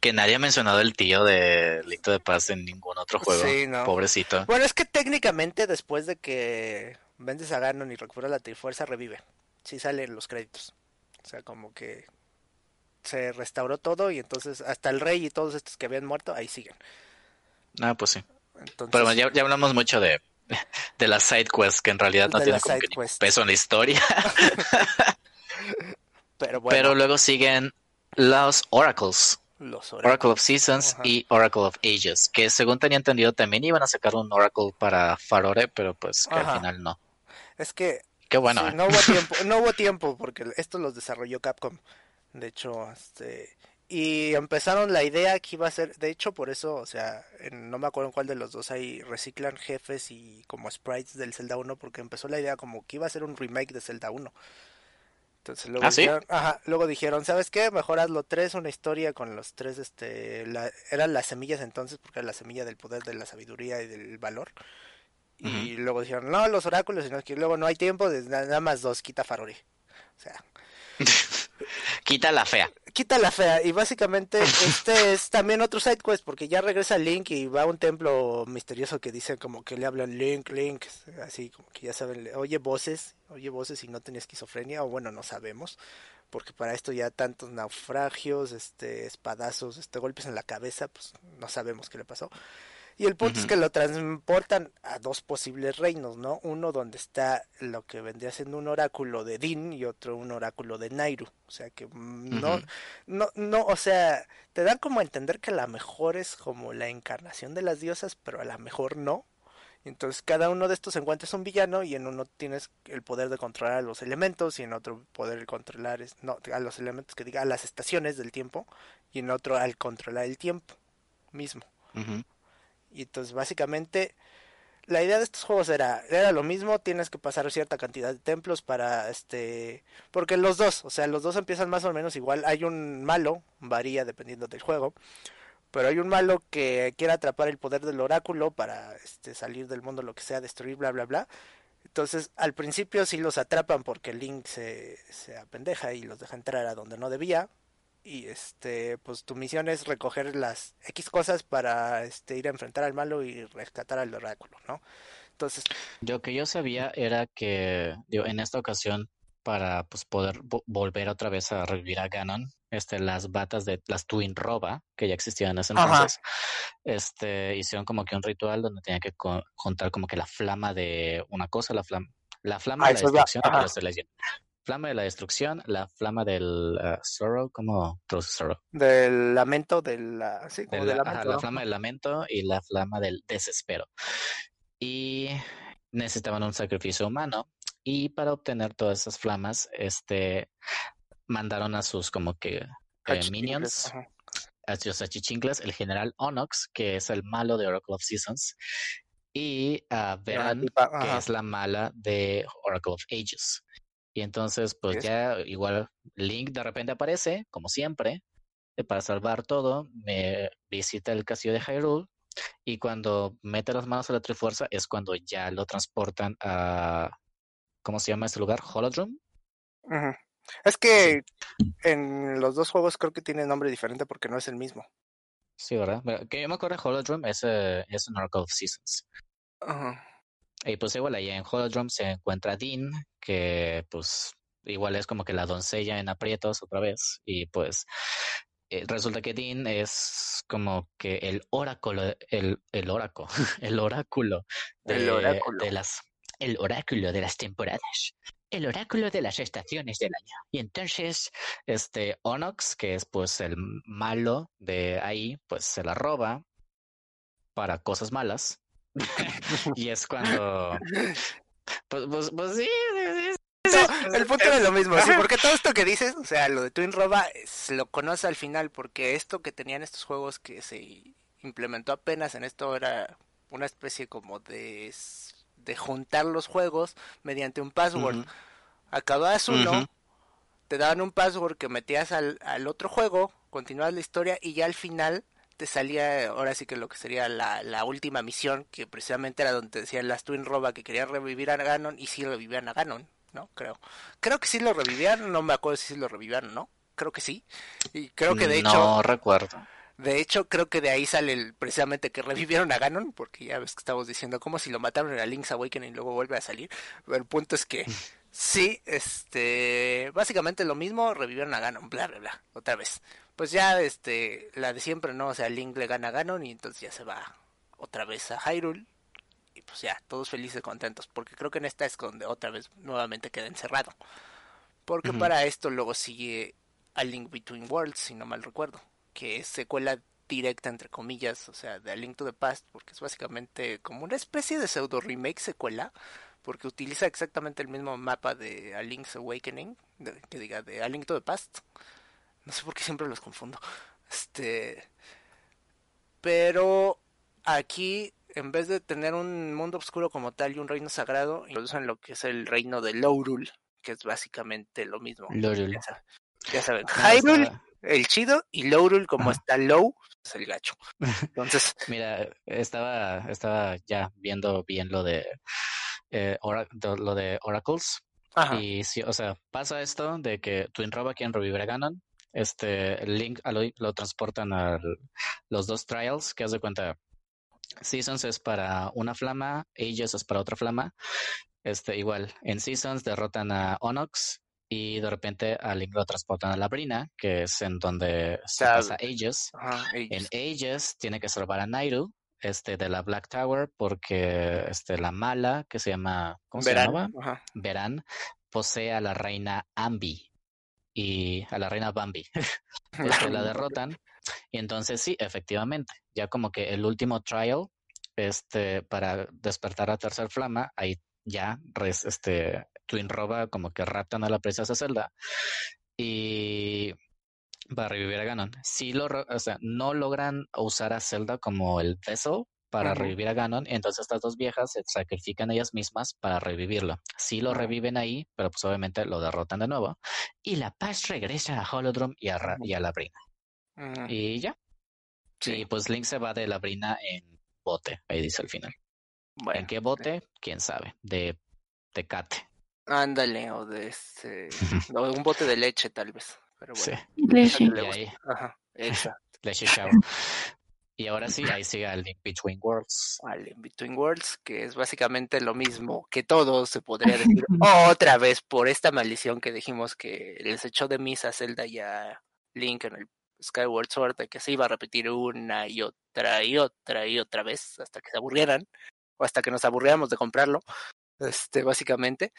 que nadie ha mencionado el tío de Licto de Paz en ningún otro juego. Sí, no. Pobrecito. Bueno, es que técnicamente después de que vendes a Ganon y recuperas la Trifuerza, revive. Sí salen los créditos. O sea, como que se restauró todo y entonces hasta el rey y todos estos que habían muerto, ahí siguen. Ah, pues sí. Entonces, Pero ya, ya hablamos mucho de, de las side quests que en realidad no tienen como que peso en la historia. pero bueno, Pero luego siguen los Oracles. los Oracle oráculos. of Seasons y Oracle of Ages, que según tenía entendido también iban a sacar un Oracle para Farore, pero pues que al final no. Es que Qué bueno. sí, ¿eh? no hubo tiempo, no hubo tiempo porque esto los desarrolló Capcom. De hecho, este y empezaron la idea que iba a ser, de hecho por eso, o sea, en- no me acuerdo en cuál de los dos ahí reciclan jefes y como sprites del Zelda 1 porque empezó la idea como que iba a ser un remake de Zelda 1. Entonces luego ¿Ah, sí? dijeron, ajá, luego dijeron, ¿sabes qué? Mejor hazlo tres, una historia con los tres, este, la- eran las semillas entonces, porque era la semilla del poder, de la sabiduría y del valor. Y luego dijeron, no, los oráculos, sino que luego no hay tiempo, de nada más dos, quita Farori. O sea, Quita la fea. quita la fea. Y básicamente este es también otro side quest, porque ya regresa Link y va a un templo misterioso que dice como que le hablan Link, Link, así como que ya saben, oye voces, oye voces y no tenía esquizofrenia, o bueno, no sabemos. Porque para esto ya tantos naufragios, este, espadazos, este, golpes en la cabeza, pues no sabemos qué le pasó. Y el punto es que lo transportan a dos posibles reinos, ¿no? Uno donde está lo que vendría siendo un oráculo de Din y otro un oráculo de Nairu. O sea que mm, no, no, no, o sea, te dan como a entender que a la mejor es como la encarnación de las diosas, pero a la mejor no. Entonces cada uno de estos encuentras un villano y en uno tienes el poder de controlar a los elementos y en otro poder de controlar es, no, a los elementos que diga a las estaciones del tiempo y en otro al controlar el tiempo mismo. Y entonces básicamente la idea de estos juegos era, era lo mismo, tienes que pasar cierta cantidad de templos para este, porque los dos, o sea, los dos empiezan más o menos igual, hay un malo, varía dependiendo del juego, pero hay un malo que quiere atrapar el poder del oráculo para este salir del mundo lo que sea, destruir bla bla bla. Entonces, al principio sí los atrapan porque Link se, se apendeja y los deja entrar a donde no debía. Y este, pues tu misión es recoger las X cosas para este ir a enfrentar al malo y rescatar al oráculo, ¿no? Entonces, Lo que yo sabía era que digo, en esta ocasión, para pues, poder vo- volver otra vez a revivir a Ganon, este, las batas de las Twin Roba, que ya existían en ese Ajá. entonces, este, hicieron como que un ritual donde tenían que co- contar como que la flama de una cosa, la flama, la flama Ah, de la destrucción. Flama de la destrucción, la flama del uh, sorrow, ¿cómo traduce sorrow? del lamento de la, sí, como De del ajá, lamento, la flama del lamento y la flama del desespero. Y necesitaban un sacrificio humano. Y para obtener todas esas flamas, este mandaron a sus como que eh, minions, ajá. a sus achichincles, el general Onox, que es el malo de Oracle of Seasons, y a Una Veran, tipa, que es la mala de Oracle of Ages. Y entonces, pues Es- ya igual Link de repente aparece, como siempre, eh, para salvar todo, me visita el castillo de Hyrule y cuando mete las manos a la Trifuerza es cuando ya lo transportan a, ¿cómo se llama este lugar? Holodrum. Ujú. Es que en los dos juegos creo que tiene nombre diferente porque no es el mismo. Sí, ¿verdad? Pero Que yo me acuerdo de Holodrum es, eh, es un Oracle of Seasons. Ajá. Y pues igual ahí en Holodrum se encuentra Dean, que pues igual es como que la doncella en aprietos otra vez. Y pues eh, resulta que Dean es como que el oráculo, el, el oráculo, el oráculo de, El oráculo. de las, el oráculo de las temporadas. El oráculo de las estaciones del año. Y entonces, este Onox, que es pues el malo de ahí, pues se la roba para cosas malas. y es cuando. Pues, pues, pues sí. sí, sí, No, el punto es lo mismo, sí, porque todo esto que dices, o sea, lo de Twin Roba se lo conoce al final, porque esto que tenían estos juegos que se implementó apenas en esto era una especie como de, de juntar los juegos mediante un password. Ujú. Acabas uno, Ujú. te te daban un password que metías al, al otro juego, continuabas la historia y ya al final salía ahora sí que lo que sería la, la última misión, que precisamente era donde decían las Twin Roba que querían revivir a Ganon y sí revivían a Ganon, ¿no? Creo. Creo que sí lo revivían, no me acuerdo si sí lo revivían, ¿no? Creo que sí. Y creo que de hecho... No recuerdo. De hecho, creo que de ahí sale el, precisamente que revivieron a Ganon, porque ya ves que estamos diciendo como si lo mataron en la Link's Awakening y luego vuelve a salir. Pero el punto es que sí, este, básicamente lo mismo, revivieron a Ganon, bla, bla, bla, otra vez. Pues ya, este, la de siempre, ¿no? O sea, Link le gana a Ganon y entonces ya se va otra vez a Hyrule. Y pues ya, todos felices, contentos, porque creo que en esta es donde otra vez nuevamente queda encerrado. Porque para esto luego sigue a Link Between Worlds, si no mal recuerdo que es secuela directa entre comillas, o sea, de A Link to the Past, porque es básicamente como una especie de pseudo remake secuela, porque utiliza exactamente el mismo mapa de A Link's Awakening, de- que diga de A Link to the Past. No sé por qué siempre los confundo. Este, pero aquí en vez de tener un mundo oscuro como tal y un reino sagrado, introducen lo que es el reino de Lorul, que es básicamente lo mismo. Lorul. Ya saben, ya saben. Ah, Hyrule el chido y Lowrul como está low es el gacho. Entonces, Mira, estaba, estaba ya viendo bien lo de, eh, ora- de- lo de Oracles. ajá, Y sí, o sea, pasa esto de que Twin Roba quieren revivir a Ganon. Este Link lo, lo transportan a los dos trials, que haz de cuenta. Seasons es para una flama, Ages es para otra flama. Este, igual, en Seasons derrotan a Onox y de repente a Link lo transportan a la Brina, que es en donde se pasa Ages. ajá, En. Ages tiene que salvar a Nairu, este, de la Black Tower, porque este, la mala, que se llama, ¿cómo se llamaba? Verán, posee a la reina Ambi y a la reina Bambi. Este, la derrotan. Y entonces sí, efectivamente, ya como que el último trial, este, para despertar a tercer flama, ahí ya, res- este, Twin Roba como que raptan a la princesa Zelda y va a revivir a Ganon. Sí lo, o sea, no logran usar a Zelda como el vessel para revivir a Ganon, entonces estas dos viejas se sacrifican ellas mismas para revivirlo. Sí lo reviven ahí, pero pues obviamente lo derrotan de nuevo. Y la paz regresa a Holodrum y a, Ra- y a la Brina. ujú, Y ya. Sí. Y pues Link se va de la Brina en bote, ahí dice al final. ¿En Bueno, qué bote? ¿Quién sabe? De Tecate. ándale, o de este, o de un bote de leche tal vez, pero Sí. bueno, Leche. Y le ahí, ajá, Leche Shower. Y ahora sí, ahí sigue el Link Between Worlds. vale, en Between Worlds, que es básicamente lo mismo que todo, se podría decir otra vez por esta maldición que dijimos que les echó de misa a Zelda y a Link en el Skyward Sword, que se iba a repetir una y otra y otra y otra vez hasta que se aburrieran, o hasta que nos aburriéramos de comprarlo, este, básicamente.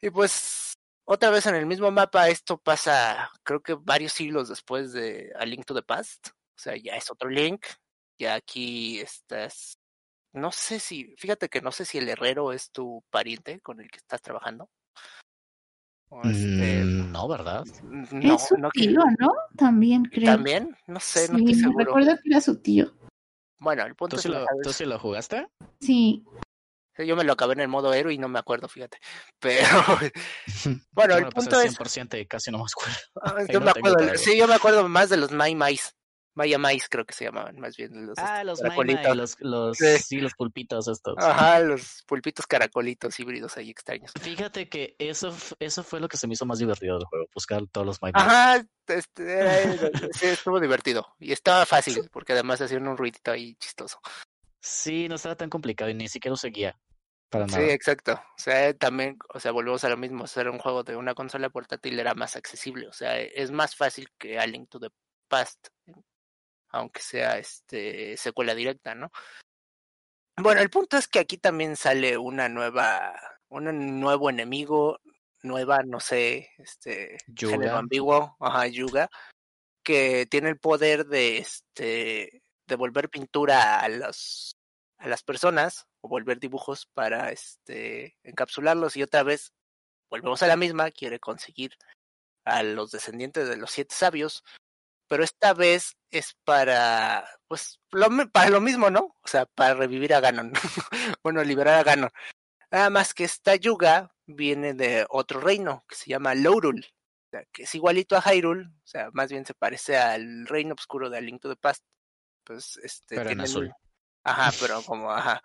Y pues, otra vez en el mismo mapa, esto pasa, creo que varios siglos después de A Link to the Past, sea, ya es otro Link, ya aquí estás, no sé si, fíjate que no sé si el herrero es tu pariente con el que estás trabajando. O este, Mm, no, ¿verdad? no, es su no que- tío, ¿no? También creo. también, no sé, no sí, estoy me seguro. recuerdo que era su tío. Bueno, el punto ¿Tú es sí, que lo, sabes- ¿Tú sí lo jugaste? Sí. yo me lo acabé en el modo héroe y no me acuerdo, fíjate. Pero bueno, Yo el pasé punto es 100% y casi no me acuerdo. Ah, yo me acuerdo, sí, yo me acuerdo más de los Mai Mais. Maya Mais creo que se llamaban, más bien los Ah, estos los caracolitos. Los, los, Sí. sí, los pulpitos estos. Ajá, los pulpitos caracolitos híbridos ahí extraños. Fíjate que eso, eso fue lo que se me hizo más divertido del juego, buscar todos los Mai. Ajá, este, era- sí, estuvo divertido. Y estaba fácil, porque además hacían un ruidito ahí chistoso. Sí, no estaba tan complicado y ni siquiera usé guía. Para Sí, nada. exacto. O sea, también, o sea, volvemos a lo mismo. Ser un juego de una consola portátil era más accesible. O sea, es más fácil que A Link to the Past, aunque sea este secuela directa, ¿no? Bueno, el punto es que aquí también sale una nueva, un nuevo enemigo, nueva, no sé, este Yuga. género ambiguo, ajá, Yuga, que tiene el poder de este devolver pintura a los a las personas o volver dibujos para este encapsularlos y otra vez volvemos a la misma, quiere conseguir a los descendientes de los siete sabios, pero esta vez es para pues lo, para lo mismo, ¿no? O sea, para revivir a Ganon. bueno, liberar a Ganon. Nada más que esta Yuga viene de otro reino que se llama Lorul. sea, que es igualito a Hyrule, o sea, más bien se parece al reino oscuro de A Link to the Past. Pues este Pero en azul. Ajá, pero como ajá.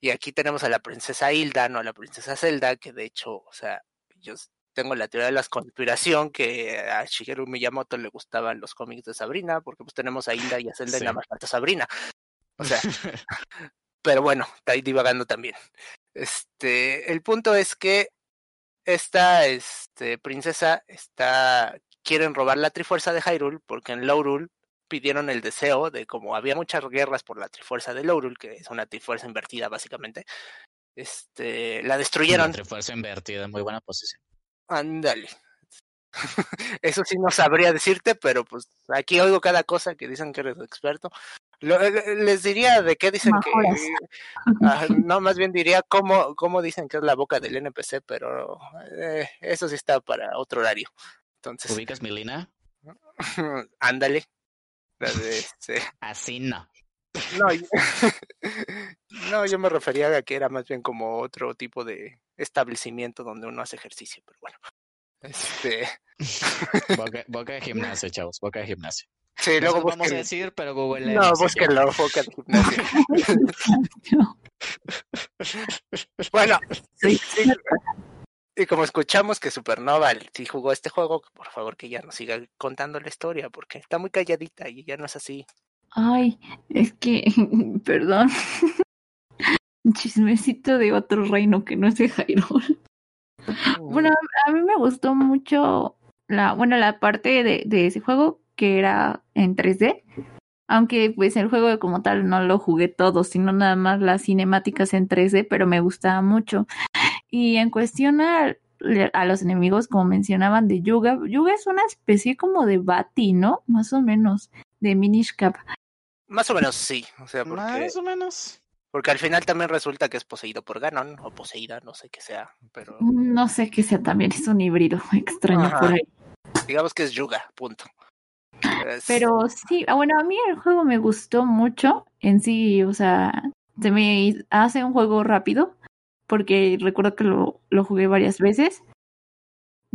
Y aquí tenemos a la princesa Hilda, no a la princesa Zelda, que de hecho, o sea, yo s- tengo la teoría de la conspiración que a Shigeru Miyamoto le gustaban los cómics de Sabrina, porque pues tenemos a Hilda y a Zelda y Sí. nada más falta Sabrina. O sea, pero bueno, está ahí divagando también. Este, el punto es que esta este, princesa está quieren robar la Trifuerza de Hyrule porque en Lorule pidieron el deseo de como había muchas guerras por la Trifuerza de Lorule, que es una Trifuerza invertida básicamente. Este, la La destruyeron. trifuerza invertida en muy buena posición. Ándale. Eso sí no sabría decirte, pero pues aquí oigo cada cosa que dicen que eres experto. Lo- le- les diría de qué dicen que... Ah, no, más bien diría cómo, cómo dicen que es la boca del NPC, pero eh, eso sí está para otro horario. Entonces, ¿Ubicas Milina? ándale. Este, Así no. no, yo- no, yo me refería a que era más bien como otro tipo de establecimiento donde uno hace ejercicio, pero bueno. Este, Boca, boca de gimnasio, chavos. Boca de gimnasio. sí, No luego los vamos a decir, pero Google. No, búsquenlo, boca de gimnasio. Bueno, Soy sí, y como escuchamos que Supernova sí jugó este juego, por favor que ya nos siga contando la historia, porque está muy calladita y ya no es así. Ay, es que, perdón. Un Chismecito de otro reino que no es de Hyrule. Bueno, a mí me gustó mucho la, bueno, la parte de, de ese juego que era en 3D. Aunque pues el juego como tal no lo jugué todo, sino nada más las cinemáticas en 3D, pero me gustaba mucho. Y en cuestión a, a los enemigos, como mencionaban de Yuga, Yuga es una especie como de Bati, ¿no? Más o menos, de Minish Cap. Más o menos sí, o sea, porque, Más o menos. Porque al final también resulta que es poseído por Ganon, o poseída, no sé qué sea, pero No sé qué sea también, es un híbrido extraño Ajá. por ahí. digamos que es Yuga, punto. Es- Pero sí, ah, bueno, a mí el juego me gustó mucho en sí, o sea, se me hace un juego rápido, porque recuerdo que lo, lo jugué varias veces.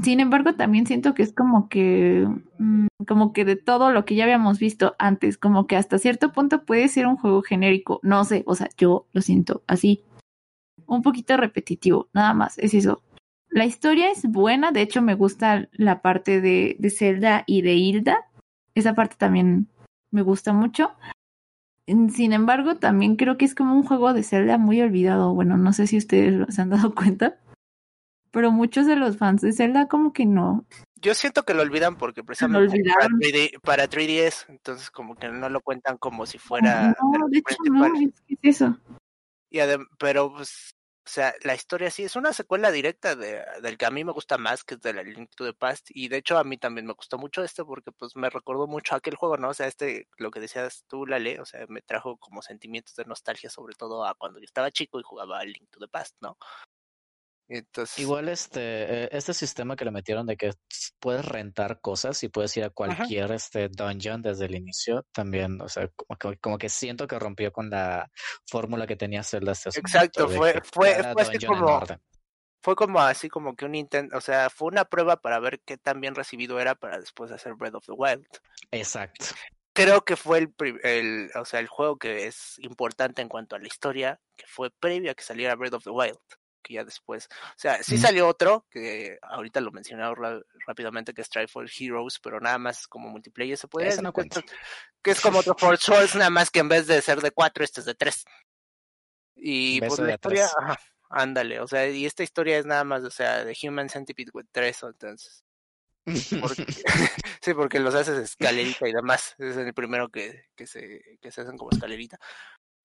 Sin embargo, también siento que es como que, mm, como que de todo lo que ya habíamos visto antes, como que hasta cierto punto puede ser un juego genérico, no sé, o sea, yo lo siento así, un poquito repetitivo, nada más, es eso. La historia es buena, de hecho me gusta la parte de, de Zelda y de Hilda, esa parte también me gusta mucho. Sin embargo, también creo que es como un juego de Zelda muy olvidado. Bueno, no sé si ustedes se han dado cuenta, pero muchos de los fans de Zelda como que no. Yo siento que lo olvidan porque precisamente para, olvidaron. 3D, para 3DS, entonces como que no lo cuentan como si fuera no, de hecho no, es que es eso. Y pero pues, o sea, la historia sí es una secuela directa de, del que a mí me gusta más, que es de la Link to the Past, y de hecho a mí también me gustó mucho este porque pues me recordó mucho a aquel juego, ¿no? O sea, este, lo que decías tú, Lale, o sea, me trajo como sentimientos de nostalgia, sobre todo a cuando yo estaba chico y jugaba a Link to the Past, ¿no? Entonces, Igual este, eh, este sistema que le metieron de que puedes rentar cosas y puedes ir a cualquier este dungeon desde el inicio, también, o sea, como que, como que siento que rompió con la fórmula que tenía Zelda hasta Exacto, fue- fue- fue así como- orden. fue como así como que un intento, o sea, fue una prueba para ver qué tan bien recibido era para después hacer Breath of the Wild. Exacto. creo que fue el, el, o sea, el juego que es importante en cuanto a la historia, que fue previo a que saliera Breath of the Wild, que ya después, o sea, sí salió otro, que ahorita lo mencioné ra- rápidamente, que es Triforce Heroes, pero nada más como multiplayer se puede no que es como otro Force Swords, nada más que en vez de ser de cuatro, este es de tres. Y pues Beso la de historia, ajá, ándale, o sea, y esta historia es nada más, o sea, de Human Centipede with tres, entonces. Porque, sí, porque los haces escalerita y demás. Es el primero que, que, se, que se hacen como escalerita.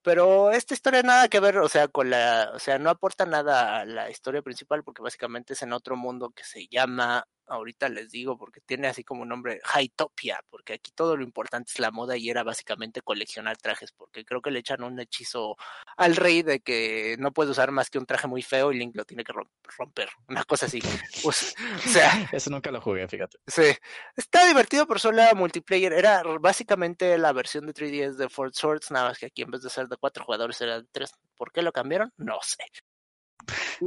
Pero esta historia nada que ver, o sea, con la, o sea, no aporta nada a la historia principal porque básicamente es en otro mundo que se llama, ahorita les digo, porque tiene así como un nombre, Hytopia, porque aquí todo lo importante es la moda y era básicamente coleccionar trajes, porque creo que le echan un hechizo al rey de que no puede usar más que un traje muy feo y Link lo tiene que rom- romper, una cosa así. O sea, Eso nunca lo jugué, fíjate. Sí, está divertido, pero solo era multiplayer. Era básicamente la versión de 3DS de Fort Swords, nada más que aquí en vez de ser de cuatro jugadores era de tres. ¿Por qué lo cambiaron? No sé.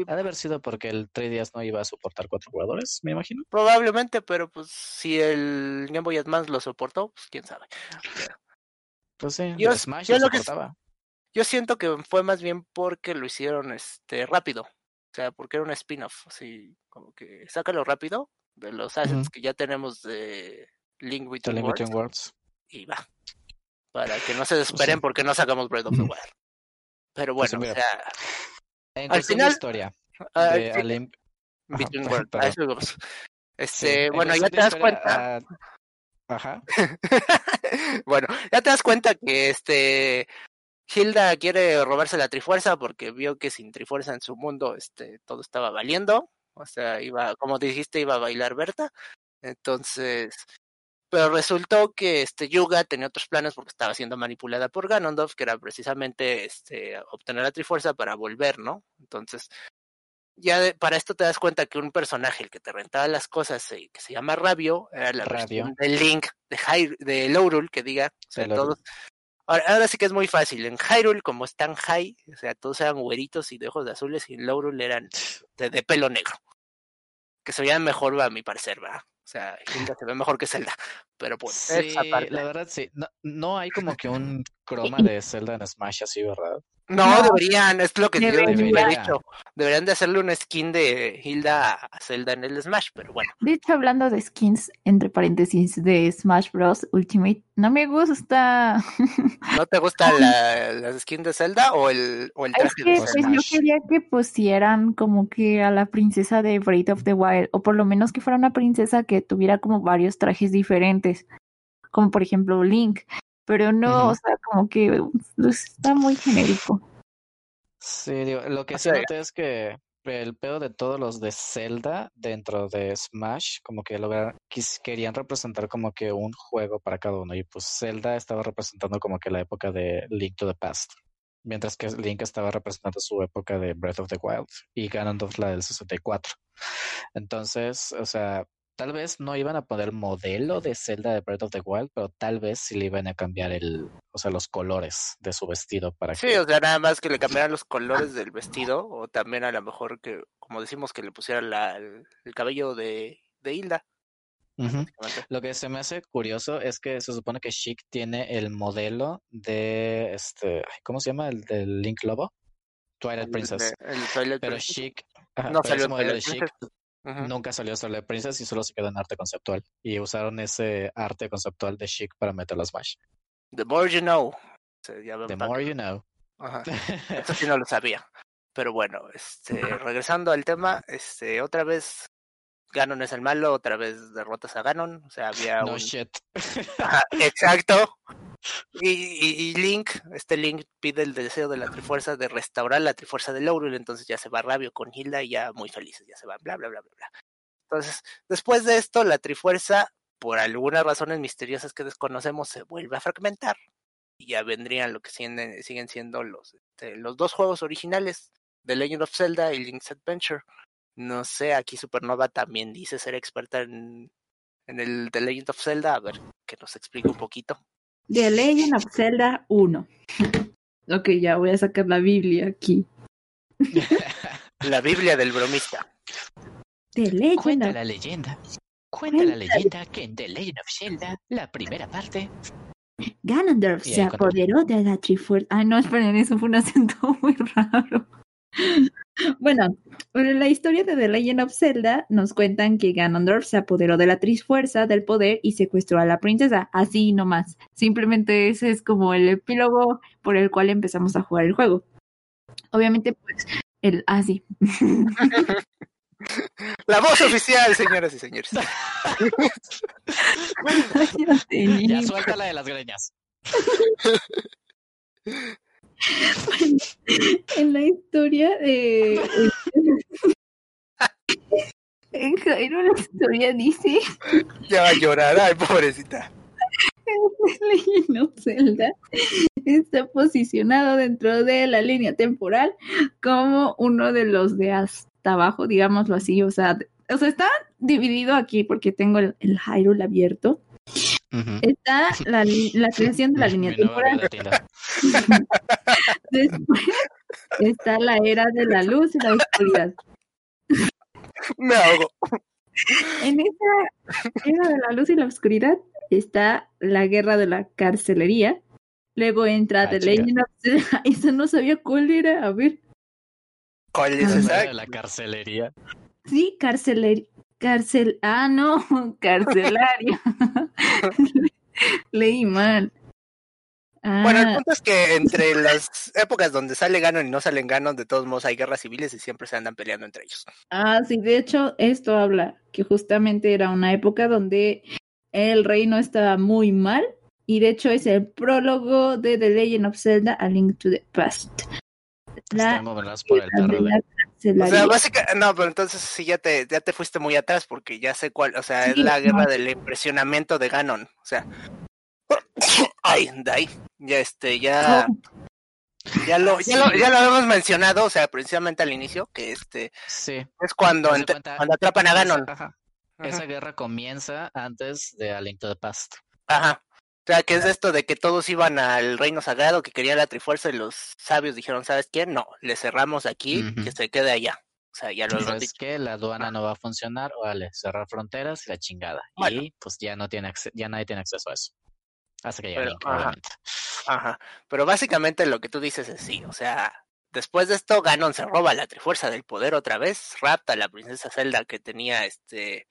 Ha de haber sido porque el 3DS no iba a soportar cuatro jugadores, me imagino. Probablemente, pero pues si el Game Boy Advance lo soportó, pues quién sabe. Pues sí, Yo- Smash yo lo lo que- soportaba. Yo siento que fue más bien porque lo hicieron este rápido. O sea, porque era un spin-off. Así como que sácalo rápido de los assets que ya tenemos de Link Between Link Worlds. y va. Para que no se desesperen sí. porque no sacamos Breath of the. Wild. Pero Pues bueno, o sea, En Al final- de historia ah, de sí, Between a. Sí, Este, en bueno, ya te das cuenta. ah, Ajá. bueno, ya te das cuenta que este Hilda quiere robarse la Trifuerza porque vio que sin Trifuerza en su mundo este todo estaba valiendo, o sea, iba, como dijiste, iba a bailar Berta. Entonces, pero resultó que este Yuga tenía otros planes porque estaba siendo manipulada por Ganondorf, que era precisamente este obtener la Trifuerza para volver, ¿no? Entonces, ya de- para esto te das cuenta que un personaje el que te rentaba las cosas eh, que se llama Rabio era la Rabio. versión de Link de Hyr- de Lorul que diga o sea, De todos ahora, ahora sí que es muy fácil en Hyrule como están high o sea todos eran güeritos y de ojos azules y en Lorul eran de, de pelo negro que se veían mejor a mi parecer va sea Hilda se ve mejor que Zelda pero pues Sí, esa parte la verdad sí. No, no hay como que un croma de Zelda en Smash así, ¿verdad? No, No. deberían es lo que yo Deberían. hubiera dicho deberían de hacerle un skin de Hilda a Zelda en el Smash pero bueno De hecho, hablando de skins, entre paréntesis, de Smash Bros. Ultimate, no me gusta. ¿No te gusta la, la skin de Zelda o el, o el Es traje que de pues, Zelda? yo Smash. quería que pusieran como que a la princesa de Breath of the Wild, o por lo menos que fuera una princesa que tuviera como varios trajes diferentes, como por ejemplo Link, pero no, o sea, como que pues, está muy genérico. Sí, digo, lo que O sí sea, noté es que el pedo de todos los de Zelda dentro de Smash, como que logra, quis- querían representar como que un juego para cada uno. Y pues Zelda estaba representando como que la época de Link to the Past. Mientras que Link estaba representando su época de Breath of the Wild y Ganondorf la del 64. Entonces, o sea, tal vez no iban a poner modelo de Zelda de Breath of the Wild, pero tal vez sí le iban a cambiar el, o sea, los colores de su vestido para Sí, que o sea, nada más que le cambiaran los colores del vestido o también a lo mejor que, como decimos, que le pusieran la, el, el cabello de, de Hilda. Lo que se me hace curioso es que se supone que Chic tiene el modelo de este, ¿cómo se llama? El del Link Lobo, Twilight El, Princess. de- el Twilight Pero Princess. Chic, ajá, no pero salió ese modelo de Chic Nunca salió Twilight Princess y solo se quedó en arte conceptual. Y usaron ese arte conceptual de Chic para meterlo a Smash. The more you know. Se llama The more you know. Ajá. Eso sí no lo sabía. Pero bueno, este, regresando al tema, este, otra vez Ganon es el malo, otra vez derrotas a Ganon, o sea, había No un... shit. Ajá, exacto. Y, y- y Link, este Link pide el deseo de la Trifuerza de restaurar la Trifuerza de Laurel, entonces ya se va Rabio con Hilda y ya muy felices, ya se van, bla, bla, bla, bla, bla. Entonces, después de esto, la Trifuerza, por algunas razones misteriosas que desconocemos, se vuelve a fragmentar. Y ya vendrían lo que siguen, siguen siendo los, este, los dos juegos originales, The Legend of Zelda y Link's Adventure. No sé, aquí Supernova también dice ser experta en, en el The Legend of Zelda, a ver, que nos explique un poquito. The Legend of Zelda 1. Ok, ya voy a sacar la Biblia aquí. La Biblia del bromista. The Legend Cuenta of la leyenda. Cuenta la leyenda que en The Legend of Zelda, la primera parte, Ganondorf se apoderó de la Trifuerza. Ay, no, esperen, eso fue un acento muy raro. Bueno, en la historia de The Legend of Zelda nos cuentan que Ganondorf se apoderó de la Trifuerza del poder y secuestró a la princesa, así nomás. Simplemente ese es como el epílogo por el cual empezamos a jugar el juego. Obviamente, pues, el así. La voz oficial, señoras y señores. ya suéltala de las greñas. en la historia de en Jairo la historia dice Ya va a llorar, ay, pobrecita. Legend of Zelda está posicionado dentro de la línea temporal como uno de los de hasta abajo, digámoslo así, o sea, o sea, está dividido aquí porque tengo el, el Hyrule abierto. Está la, la creación de la línea temporal. Después está la era de la luz y la oscuridad. Me ahogo. En esa era de la luz y la oscuridad está la guerra de la carcelería. Luego entra Ah, The chica. Legend of Zelda. Esa no sabía cuál era. A ver. ¿Cuál es esa? de la carcelería. Sí, carceler... Carcel... Ah, no, carcelaria. Leí mal. Ah, Bueno, el punto es que entre las épocas donde sale Ganon y no salen Ganon, de todos modos hay guerras civiles y siempre se andan peleando entre ellos. ah, sí, de hecho, esto habla que justamente era una época donde el reino estaba muy mal. Y de hecho es el prólogo de The Legend of Zelda A Link to the Past. La Están gobernados por el guerra de la O sea, básicamente, no, pero entonces sí ya te, ya te fuiste muy atrás porque ya sé cuál, o sea, es la guerra del impresionamiento de Ganon, o sea, ay, de ahí, ya este, ya, ya lo, ya lo, ya lo habíamos mencionado, o sea, precisamente al inicio, que este, Sí. es cuando, cuenta, cuando atrapan a esa- Ganon. ajá. Esa guerra comienza antes de A Link to the Past. Ajá. O sea, que es esto de que todos iban al reino sagrado, que querían la trifuerza y los sabios dijeron, ¿sabes qué? No, le cerramos aquí, Ujú. que se quede allá. O sea, ya lo hemos ¿Sabes dicho. qué? La aduana no va a funcionar, vale, cerrar fronteras y la chingada. Bueno. Y pues ya no tiene ya nadie tiene acceso a eso. Hasta que llegue Pero, ajá. Ajá. Pero básicamente lo que tú dices es sí, o sea, después de esto Ganon se roba la trifuerza del poder otra vez, rapta a la princesa Zelda que tenía este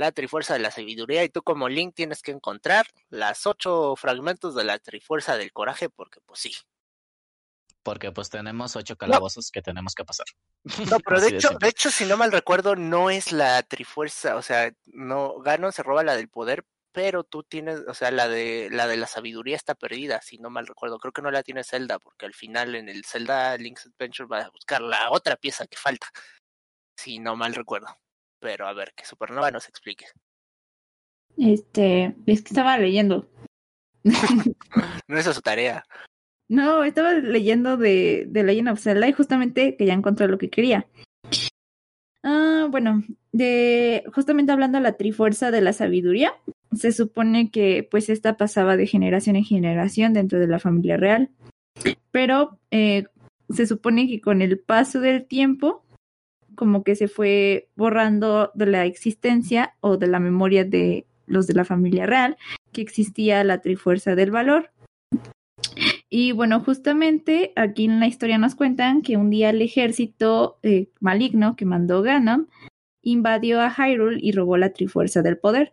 la trifuerza de la sabiduría y tú como Link tienes que encontrar las ocho fragmentos de la trifuerza del coraje porque pues sí. Porque pues tenemos ocho calabozos que tenemos que pasar. No, pero de hecho, de hecho, si no mal recuerdo, no es la trifuerza, o sea, no, Ganon se roba la del poder, pero tú tienes, o sea, la de la de la sabiduría está perdida, si no mal recuerdo. Creo que no la tiene Zelda, porque al final en el Zelda Link's Adventure va a buscar la otra pieza que falta. Si no mal recuerdo. Pero a ver, que Supernova nos explique. Este, es que estaba leyendo. No es su tarea. No, estaba leyendo de, de Legend of Zelda y justamente que ya encontré lo que quería. Ah, bueno, de justamente hablando de la trifuerza de la sabiduría, se supone que pues esta pasaba de generación en generación dentro de la familia real, pero eh, se supone que con el paso del tiempo como que se fue borrando de la existencia o de la memoria de los de la familia real que existía la trifuerza del valor. Y bueno, justamente aquí en la historia nos cuentan que un día el ejército eh, maligno que mandó Ganon invadió a Hyrule y robó la trifuerza del poder.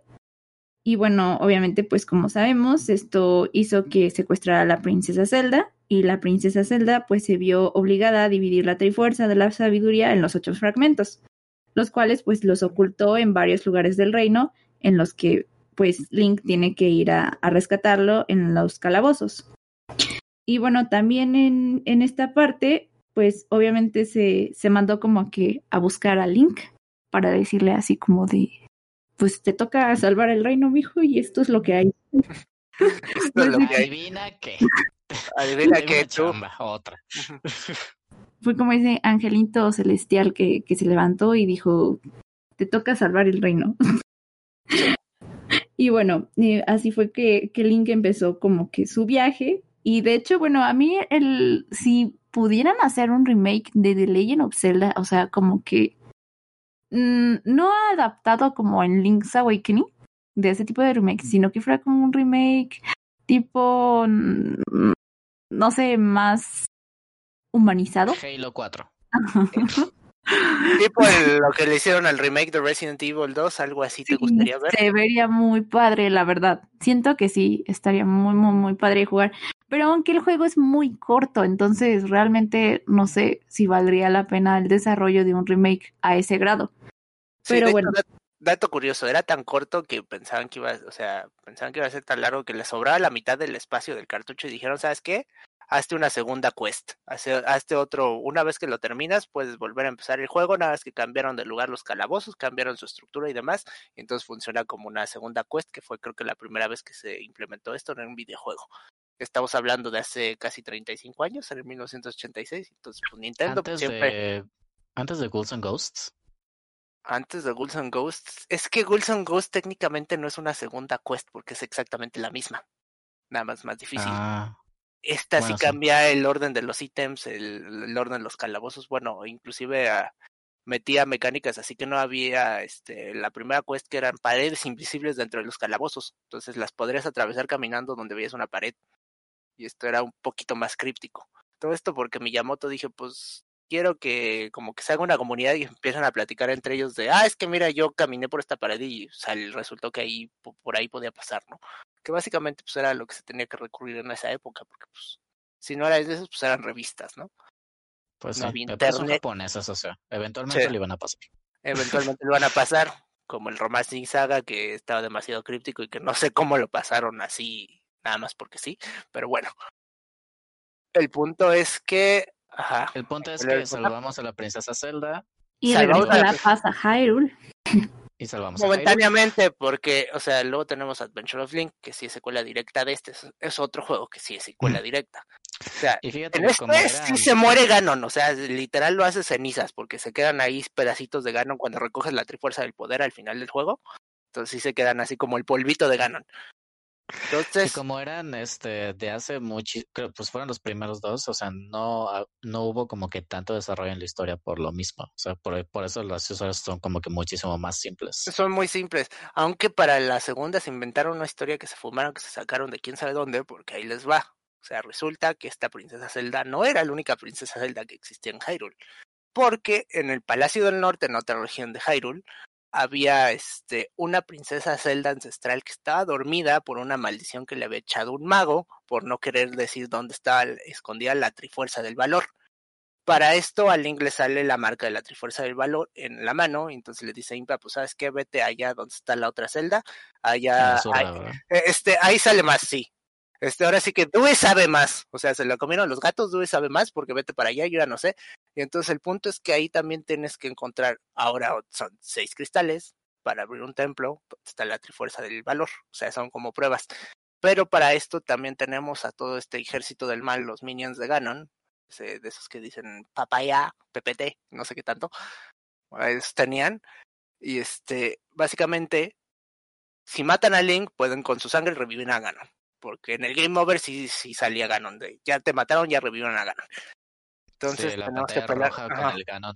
Y bueno, obviamente, pues como sabemos, esto hizo que secuestrara a la princesa Zelda y la princesa Zelda pues se vio obligada a dividir la trifuerza de la sabiduría en los ocho fragmentos, los cuales pues los ocultó en varios lugares del reino en los que pues Link tiene que ir a, a rescatarlo en los calabozos. Y bueno, también en, en esta parte, pues obviamente se, se mandó como que a buscar a Link para decirle así como de, pues te toca salvar el reino, mijo, y esto es lo que hay. Esto es lo que. Adivina qué. Adivina que tú. chamba, otra. Fue como ese angelito celestial que, que se levantó y dijo, te toca salvar el reino. y bueno, eh, así fue que, que Link empezó como que su viaje. Y de hecho, bueno, a mí el si pudieran hacer un remake de The Legend of Zelda, o sea, como que mm, no adaptado como en Link's Awakening, de ese tipo de remake, sino que fuera como un remake tipo, no sé, más humanizado. Halo 4. Tipo el- lo que le hicieron al remake de Resident Evil 2, algo así te Sí, gustaría ver. Se vería muy padre, la verdad. Siento que sí, estaría muy, muy, muy padre jugar. Pero aunque el juego es muy corto, entonces realmente no sé si valdría la pena el desarrollo de un remake a ese grado. Sí, Pero hecho, bueno. Dato curioso, era tan corto que pensaban que iba, o sea, pensaban que iba a ser tan largo que les sobraba la mitad del espacio del cartucho y dijeron, ¿sabes qué? Hazte una segunda quest, hazte, hazte otro, una vez que lo terminas puedes volver a empezar el juego, nada más que cambiaron de lugar los calabozos, cambiaron su estructura y demás, y entonces funciona como una segunda quest, que fue creo que la primera vez que se implementó esto en un videojuego. Estamos hablando de hace casi 35 años, en el 1986, entonces pues Nintendo Antes siempre... de, antes de Ghouls and Ghosts. Antes de Ghouls and Ghosts. Es que Ghouls and Ghosts técnicamente no es una segunda quest porque es exactamente la misma. Nada más más difícil. Ah, Esta sí Bueno, sí. cambia el orden de los ítems, el, el orden de los calabozos, bueno, inclusive ah, metía mecánicas, así que no había este la primera quest que eran paredes invisibles dentro de los calabozos, entonces las podrías atravesar caminando donde veías una pared. Y esto era un poquito más críptico. Todo esto porque Miyamoto dije, pues quiero que como que se haga una comunidad y empiezan a platicar entre ellos de, ah, es que mira, yo caminé por esta pared y o sea, resultó que ahí po- por ahí podía pasar, ¿no? Que básicamente pues era lo que se tenía que recurrir en esa época, porque pues si no era de esos, pues eran revistas, ¿no? Pues no sí, había pero pues internet. japoneses, o sea, eventualmente Sí. le iban a pasar. Eventualmente lo van a pasar, como el Romancing Saga, que estaba demasiado críptico y que no sé cómo lo pasaron así, nada más porque sí, pero bueno. El punto es que, ajá, El punto es que salvamos a la princesa Zelda Y Salvamos a- la paz a Hyrule. y salvamos a momentáneamente, porque, o sea, luego tenemos Adventure of Link, que sí es secuela directa de este, es, otro juego que sí es secuela directa. O sea, Y fíjate en que este sí eran- se muere Ganon, o sea, literal lo hace cenizas, porque se quedan ahí pedacitos de Ganon cuando recoges la Trifuerza del Poder al final del juego. Entonces sí se quedan así como el polvito de Ganon. Y Entonces, como eran este de hace mucho, creo pues fueron los primeros dos, o sea, no, no hubo como que tanto desarrollo en la historia por lo mismo. O sea, por, por eso las historias son como que muchísimo más simples. son muy simples. Aunque para la segunda se inventaron una historia que se fumaron, que se sacaron de quién sabe dónde, porque ahí les va. O sea, resulta que esta princesa Zelda no era la única princesa Zelda que existía en Hyrule. Porque en el Palacio del Norte, en otra región de Hyrule, había este, una princesa Zelda ancestral que estaba dormida por una maldición que le había echado un mago por no querer decir dónde estaba escondida la Trifuerza del Valor. Para esto a Link le sale la marca de la Trifuerza del Valor en la mano, y entonces le dice a Impa, pues sabes qué, vete allá donde está la otra celda, allá, eh, este, ahí sale más, sí. Este, ahora sí que Dewey sabe más, o sea, se lo comieron los gatos, Dewey sabe más, porque vete para allá, yo ya no sé. Y entonces el punto es que ahí también tienes que encontrar, ahora son seis cristales para abrir un templo, está la Trifuerza del Valor, o sea, son como pruebas. Pero para esto también tenemos a todo este ejército del mal, los minions de Ganon, de esos que dicen papaya, PPT, no sé qué tanto, ellos tenían. Y este, básicamente, si matan a Link, pueden con su sangre revivir a Ganon. Porque en el Game Over sí, sí salía Ganon. De, ya te mataron, ya revivieron a Ganon. Entonces Sí, la tenemos que pelear. con el Ganon.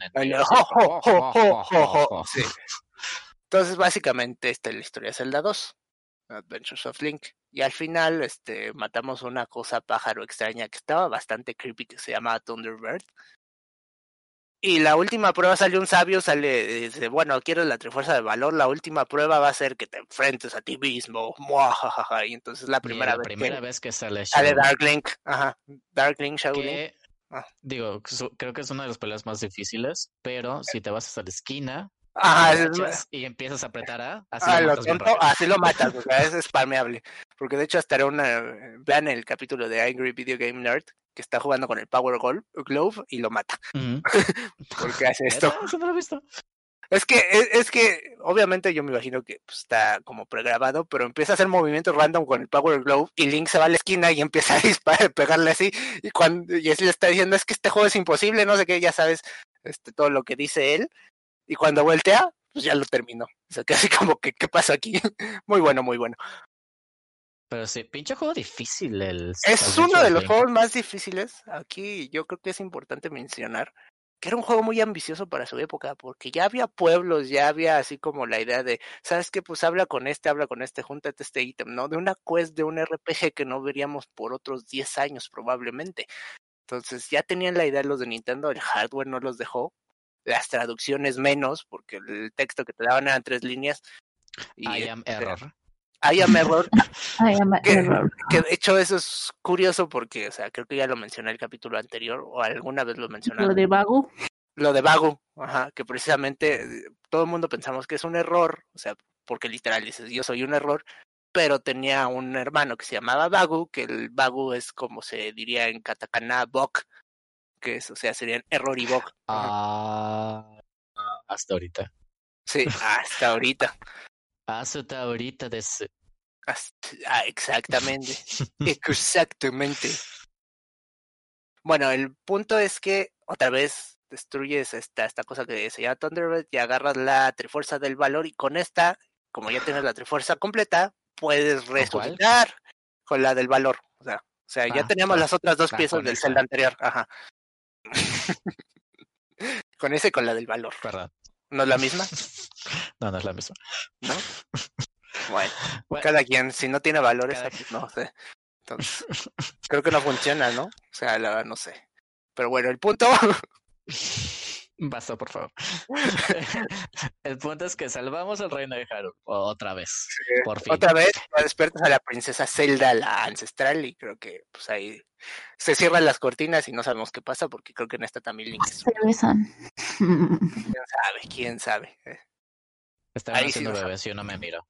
Entonces, básicamente, esta es la historia de Zelda 2, Adventures of Link. Y al final, este, matamos una cosa pájaro extraña que estaba bastante creepy que se llama Thunderbird. Y la última prueba sale un sabio, sale, dice, bueno, quieres la trifuerza de valor, la última prueba va a ser que te enfrentes a ti mismo. Muajajaja. Y entonces la primera la vez primera que vez que sale sale Shadow, Dark Link, ajá, Dark Link, Shadow Link. que Ah. digo, su- creo que es una de las peleas más difíciles, pero si te vas hasta la esquina, Ajá, es- y empiezas a apretar A, así Ah, lo tonto, así lo matas, o sea, es spameable. Porque de hecho hasta era una, vean el capítulo de Angry Video Game Nerd, que está jugando con el Power Glove y lo mata. Ujú. porque hace esto? No lo he visto. Es que, es, es que, obviamente yo me imagino que pues, está como pregrabado, pero empieza a hacer movimientos random con el Power Glove y Link se va a la esquina y empieza a disparar, pegarle así, y cuando, y así le está diciendo, es que este juego es imposible, no sé qué, ya sabes, este, todo lo que dice él, y cuando voltea, pues ya lo terminó. O sea, que así como que, ¿qué pasó aquí? muy bueno, muy bueno. Pero sí, pinche juego difícil el Es uno de los juegos más difíciles. Aquí yo creo que es importante mencionar que era un juego muy ambicioso para su época, porque ya había pueblos, ya había así como la idea de, ¿sabes qué? Pues habla con este, habla con este, júntate este ítem, ¿no? De una quest de un RPG que no veríamos por otros 10 años probablemente. Entonces ya tenían la idea los de Nintendo, el hardware no los dejó, las traducciones menos, porque el texto que te daban eran tres líneas. Y I am error. I am error I am error. que de hecho eso es curioso porque, o sea, creo que ya lo mencioné en el capítulo anterior o alguna vez lo mencioné. Lo de Bagu. Lo de Vago, ajá, que precisamente eh, todo el mundo pensamos que es un error, o sea, porque literal dices, yo soy un error, pero tenía un hermano que se llamaba Bagu, que el Bagu es como se diría en katakana Bok, que es, o sea, serían error y. Ajá. Ah, hasta ahorita. Sí, hasta ahorita. Hasta ahorita de ah, exactamente. Exactamente. Bueno, el punto es que otra vez destruyes esta, esta cosa que se llama Thunderbird y agarras la Trifuerza del Valor y con esta, como ya tienes la Trifuerza completa, puedes resucitar con la del Valor. O sea, sea, ya Ah, teníamos ah, las otras dos ah, piezas del. Zelda anterior. Ajá. con ese y con la del valor. Perdón. ¿No es la misma? No, no es la misma. ¿No? Bueno, Bueno, cada quien, si no tiene valores, pues no sé. Entonces, creo que no funciona, ¿no? O sea, la verdad no sé. Pero bueno, el punto. Basta, por favor. El punto es que salvamos el reino de Haru otra vez. Por fin. Otra vez ya despiertas a la princesa Zelda, la ancestral, y creo que pues ahí se cierran las cortinas y no sabemos qué pasa porque creo que en esta también Link es- Se besan. quién sabe, quién sabe. eh. Estaban ahí sí haciendo no sabe. bebés y yo no me miro.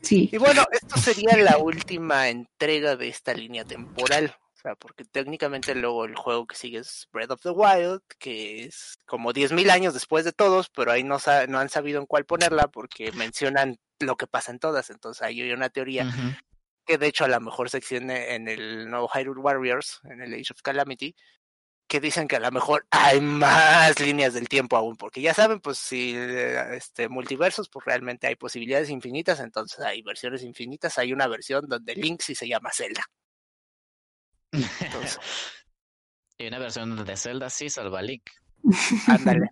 Sí. Y bueno, esto sería la última entrega de esta línea temporal. O sea, porque técnicamente luego el juego que sigue es Breath of the Wild, que es como 10.000 años después de todos, pero ahí no, han sabido en cuál ponerla porque mencionan lo que pasa en todas. Entonces ahí hay una teoría que de hecho a lo mejor se extiende en el nuevo Hyrule Warriors, en el Age of Calamity, que dicen que a lo mejor hay más líneas del tiempo aún, porque ya saben, pues si eh, este multiversos, pues realmente hay posibilidades infinitas, entonces hay versiones infinitas, hay una versión donde Link sí se llama Zelda. Entonces, y una versión de Zelda sí salva Link. ándale.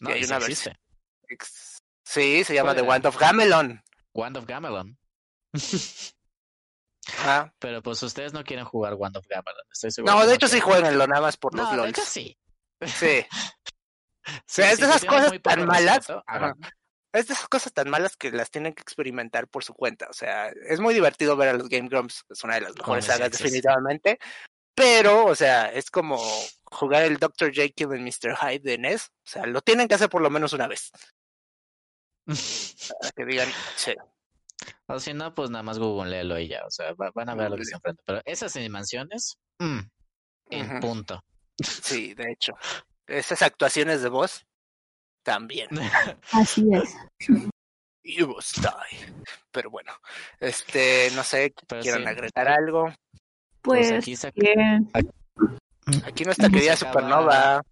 No, hay sí una existe. Ex- Sí, se llama The Juega. Wand of Gamelon. Wand of Gamelon. Ah, Pero pues ustedes no quieren jugar Wand of Gamelon. Estoy seguro. No, de hecho sí quieren. jueguenlo nada más por los No, de LOLs. hecho sí. Sí. Sí, es de esas cosas muy poco tan malas, respeto. Es de esas cosas tan malas que las tienen que experimentar por su cuenta. O sea, es muy divertido ver a los Game Grumps, es una de las mejores mis sagas definitivamente. Pero, o sea, es como jugar el Dr. Jekyll en Mr. Hyde de NES. O sea, lo tienen que hacer por lo menos una vez. Para que digan, sí, O si no, pues nada más googleelo y ya. O sea, va- van a ver lo que se enfrenta. Pero esas animaciones, mm, en punto. sí, de hecho. Esas actuaciones de voz, también. Así es. You must die. Pero bueno, este, no sé, Pero ¿quieren sí. agregar algo? Pues Pues, aquí se- que, Aquí nuestra querida Supernova,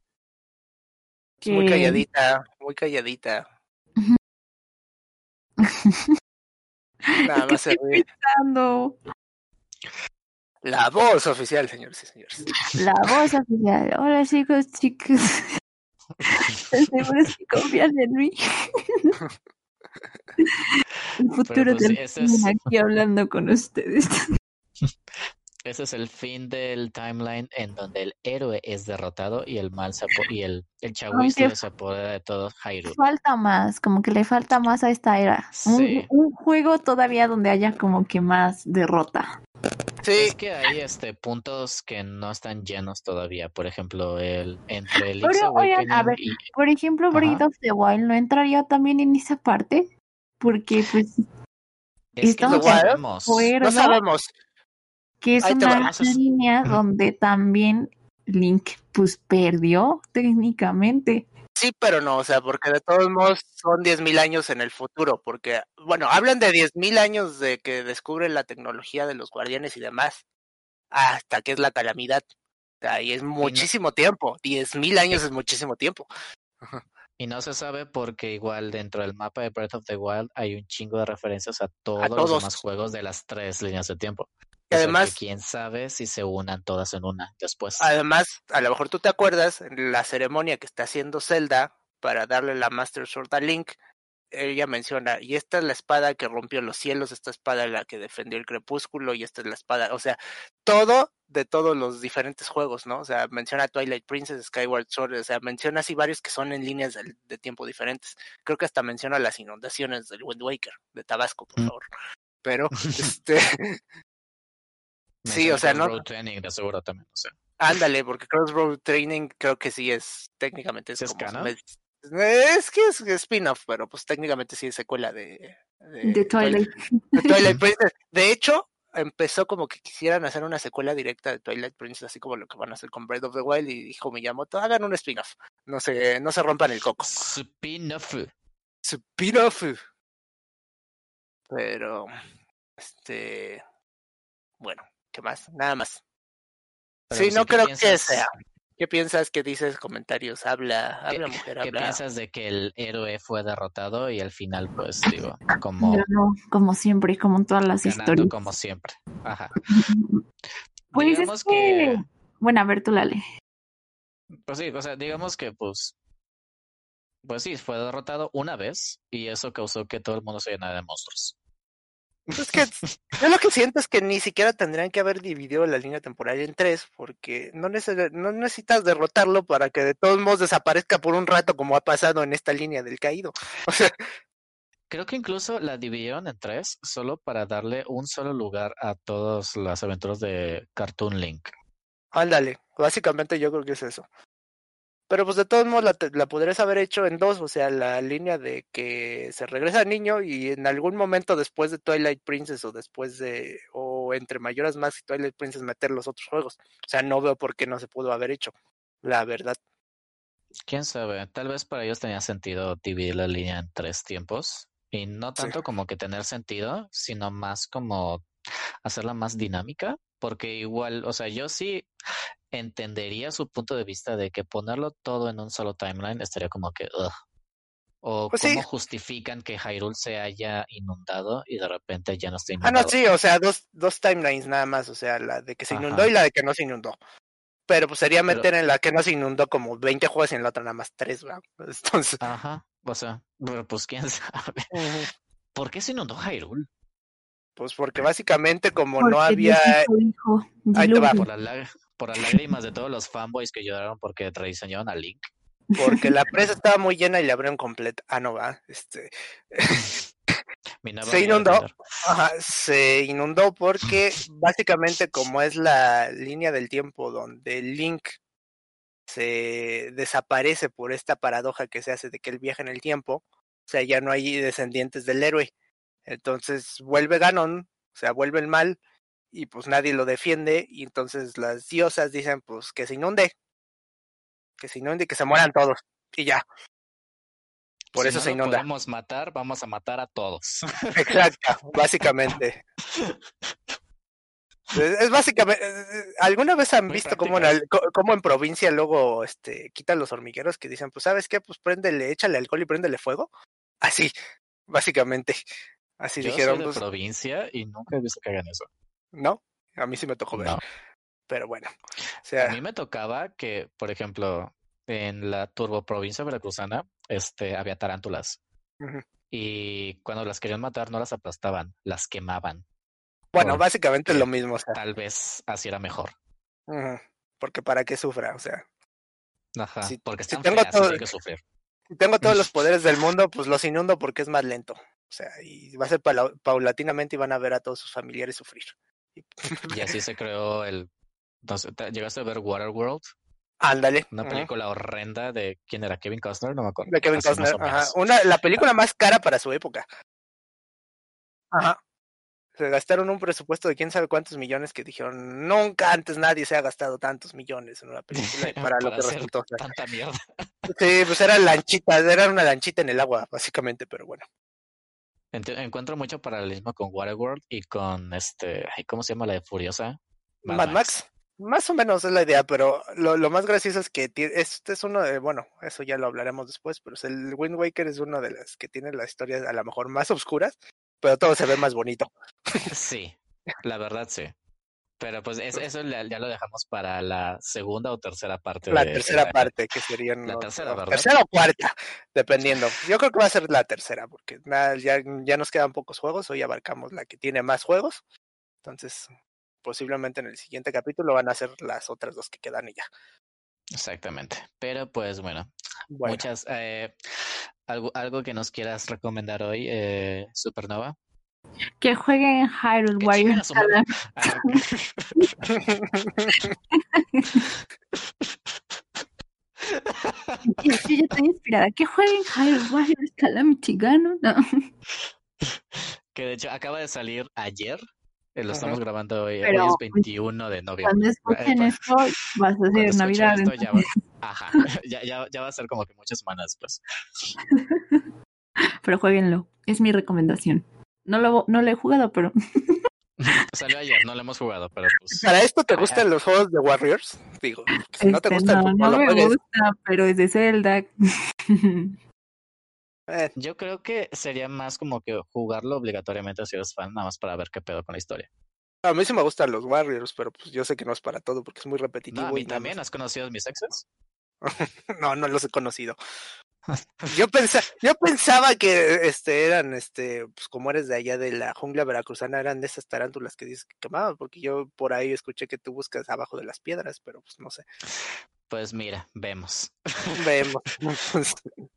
muy calladita, muy calladita. Nada ¿Qué más se ríe. La voz oficial, señores y señores. La voz oficial. Hola chicos, chicos. ¿Están seguros que confían en mí? El futuro pues, del es- aquí hablando con ustedes. Ese es el fin del timeline en donde el héroe es derrotado y el mal se y el, el Aunque- se apodera de todo Hyrule. Falta más, como que le falta más a esta era. Un, juego todavía donde haya como que más derrota. Sí, Es que hay este puntos que no están llenos todavía. Por ejemplo, el entre el Pero, oigan, a ver, y Por ejemplo. Breath of the Wild no entraría también en esa parte. Porque, pues, es que no sabemos. no sabemos. que es Ahí una línea donde también Link, pues, perdió técnicamente. Sí, pero no, o sea, porque de todos modos son 10.000 años en el futuro, porque, bueno, hablan de 10.000 años de que descubren la tecnología de los guardianes y demás, hasta que es la calamidad. O sea, y es muchísimo tiempo, 10.000 años es muchísimo tiempo. Y no se sabe porque igual dentro del mapa de Breath of the Wild hay un chingo de referencias a todos, los todos. demás juegos de las tres líneas de tiempo. Además, que quién sabe si se unan todas en una después. además, a lo mejor tú te acuerdas, en la ceremonia que está haciendo Zelda para darle la Master Sword a Link, ella menciona, y esta es la espada que rompió los cielos, esta espada es la que defendió el crepúsculo, y esta es la espada, o sea, todo de todos los diferentes juegos, ¿no? O sea, menciona Twilight Princess, Skyward Sword, o sea, menciona así varios que son en líneas de, de tiempo diferentes. Creo que hasta menciona las inundaciones del Wind Waker, de Tabasco, por Mm. favor. Pero, este, sí, o sea, no, Road Training de seguro también, o sea. ándale, porque Crossroad Training creo que sí es, técnicamente es ¿Sí es como, es que es spin-off, pero pues técnicamente sí es secuela de, de De Twilight. de Twilight Princess. De hecho, empezó como que quisieran hacer una secuela directa de Twilight Princess, así como lo que van a hacer con Breath of the Wild, y dijo Miyamoto, hagan un spin-off. No se, no se rompan el coco. Spin-off. Spin-off. Pero, este, bueno, ¿qué más? Nada más. Pero sí, no ¿qué creo que piensas? sea. ¿Qué piensas? ¿Qué dices? Comentarios. Habla, ¿Qué- habla mujer, ¿Qué habla. piensas de que el héroe fue derrotado y al final, pues, digo, como Ganó, como siempre, como en todas las ganando historias. como siempre? Ajá. Pues es digamos que... que... Bueno, a ver, tú Lale. Pues sí, o sea, digamos que pues... Pues sí, fue derrotado una vez y eso causó que todo el mundo se llenara de monstruos. Es que yo lo que siento es que ni siquiera tendrían que haber dividido la línea temporal en tres, porque no, neces no necesitas derrotarlo para que de todos modos desaparezca por un rato, como ha pasado en esta línea del caído. O sea, Creo que incluso la dividieron en tres solo para darle un solo lugar a todas las aventuras de Cartoon Link. ándale, básicamente yo creo que es eso. Pero pues de todos modos la, la podrías haber hecho en dos, o sea, la línea de que se regresa niño y en algún momento después de Twilight Princess o después de, o entre Mayoras Mask y Twilight Princess meter los otros juegos. O sea, no veo por qué no se pudo haber hecho, la verdad. Quién sabe, tal vez para ellos tenía sentido dividir la línea en tres tiempos y no Sí. tanto como que tener sentido, sino más como hacerla más dinámica, porque igual, o sea, yo sí entendería su punto de vista de que ponerlo todo en un solo timeline estaría como que, ugh. O Pues sí. cómo justifican que Hyrule se haya inundado y de repente ya no está Ah, inundado. no, sí, o sea, dos, dos timelines nada más, o sea, la de que se inundó Ajá. y la de que no se inundó. Pero pues sería Pero- meter en la que no se inundó como 20 juegos y en la otra nada más 3, ¿verdad? Entonces, Ajá, o sea, pero pues quién sabe. ¿Por qué se inundó Hyrule? pues porque básicamente como Porque no había... Ahí te va. Por las, lá- por las lágrimas de todos los fanboys que lloraron porque rediseñaron a Link. Porque la presa estaba muy llena y la abrieron completa. Ah, no, va. Este, Se inundó. Ajá, se inundó porque básicamente como es la línea del tiempo donde Link se desaparece por esta paradoja que se hace de que él viaja en el tiempo, o sea, ya no hay descendientes del héroe. Entonces vuelve Ganon, o sea, vuelve el mal y pues nadie lo defiende y entonces las diosas dicen pues que se inunde, que se inunde y que se mueran todos y ya. Por Si eso no se inunda. podemos matar, vamos a matar a todos. Exacto, básicamente. Es, básicamente. ¿Alguna vez han Muy visto cómo en, cómo en provincia luego este, quitan los hormigueros que dicen, pues, ¿sabes qué? Pues préndele, échale alcohol y préndele fuego? Así, básicamente. Así Yo dijeron, soy de pues, provincia y nunca he visto que hagan eso. ¿No? A mí sí me tocó ver. No. Pero bueno. O A mí me tocaba que, por ejemplo, en la turbo provincia veracruzana, este, había tarántulas. Y cuando las querían matar, no las aplastaban, las quemaban. bueno, por- básicamente es lo mismo. O sea, Tal vez así era mejor. porque para qué sufra, o sea. Ajá, Si- porque si están tengo feas, todo- hay que sufrir. Si tengo todos los poderes del mundo, pues los inundo porque es más lento. O sea, y va a ser paula- paulatinamente y van a ver a todos sus familiares sufrir. Y- así se creó el... Entonces, ¿te- ¿Llegaste a ver Waterworld? Ándale. Una película horrenda de... ¿Quién era? ¿Kevin Costner? No me acuerdo. De Kevin Así Costner. Ajá. Una, la película más cara para su época. Ajá. Se gastaron un presupuesto de quién sabe cuántos millones que dijeron, nunca antes nadie se ha gastado tantos millones en una película y para lo que resultó. tanta mierda. Sí, pues eran lanchitas, era una lanchita en el agua, básicamente, pero bueno. Ent- Encuentro mucho paralelismo con Waterworld y con este... ¿Cómo se llama la de Furiosa? Mad, Max. Más o menos es la idea, pero lo, lo más gracioso es que este es uno de, bueno, eso ya lo hablaremos después, pero el Wind Waker es uno de las que tiene las historias a lo mejor más oscuras, pero todo se ve más bonito. Sí, la verdad sí. Pero pues es- eso ya lo dejamos para la segunda o tercera parte. La de- tercera de- parte, que serían... La tercera. Tercera o cuarta, dependiendo. Yo creo que va a ser la tercera, porque nada, ya, ya nos quedan pocos juegos, hoy abarcamos la que tiene más juegos, entonces posiblemente en el siguiente capítulo van a ser las otras dos que quedan y ya. Exactamente. Pero pues bueno, Bueno, muchas... eh, algo, ¿Algo que nos quieras recomendar hoy, eh, Supernova? Que jueguen Hyrule Warriors. Ah, Yo, yo ya estoy inspirada. Que jueguen Hyrule Warriors Calamity Gano. No. que de hecho acaba de salir ayer. eh, Lo Ajá. estamos grabando hoy. Pero, hoy es pues, 21 de noviembre. Cuando escuchen Eh, esto, vas a escuchen Navidad. esto, ya va, ajá, ya, ya, ya va a ser como que muchas semanas después. Pero jueguenlo. Es mi recomendación. No lo, no lo he jugado, pero Salió ayer, no lo hemos jugado, pero pues. ¿Para esto te gustan los juegos de Warriors? Digo, si no te este, gusta el no, fútbol, no lo me juegues. gusta, pero es de Zelda. Eh, Yo creo que sería más como que jugarlo obligatoriamente si eres fan, nada más para ver qué pedo con la historia. A mí sí me gustan los Warriors, pero pues yo sé que no es para todo porque es muy repetitivo. No, a mí y también. ¿Has conocido a mis exes? No, no los he conocido. Yo pensaba, yo pensaba que este eran, este, pues como eres de allá de la jungla veracruzana, eran de esas tarántulas que dices que quemaban, porque yo por ahí escuché que tú buscas abajo de las piedras, pero pues no sé. Pues mira, vemos. Vemos.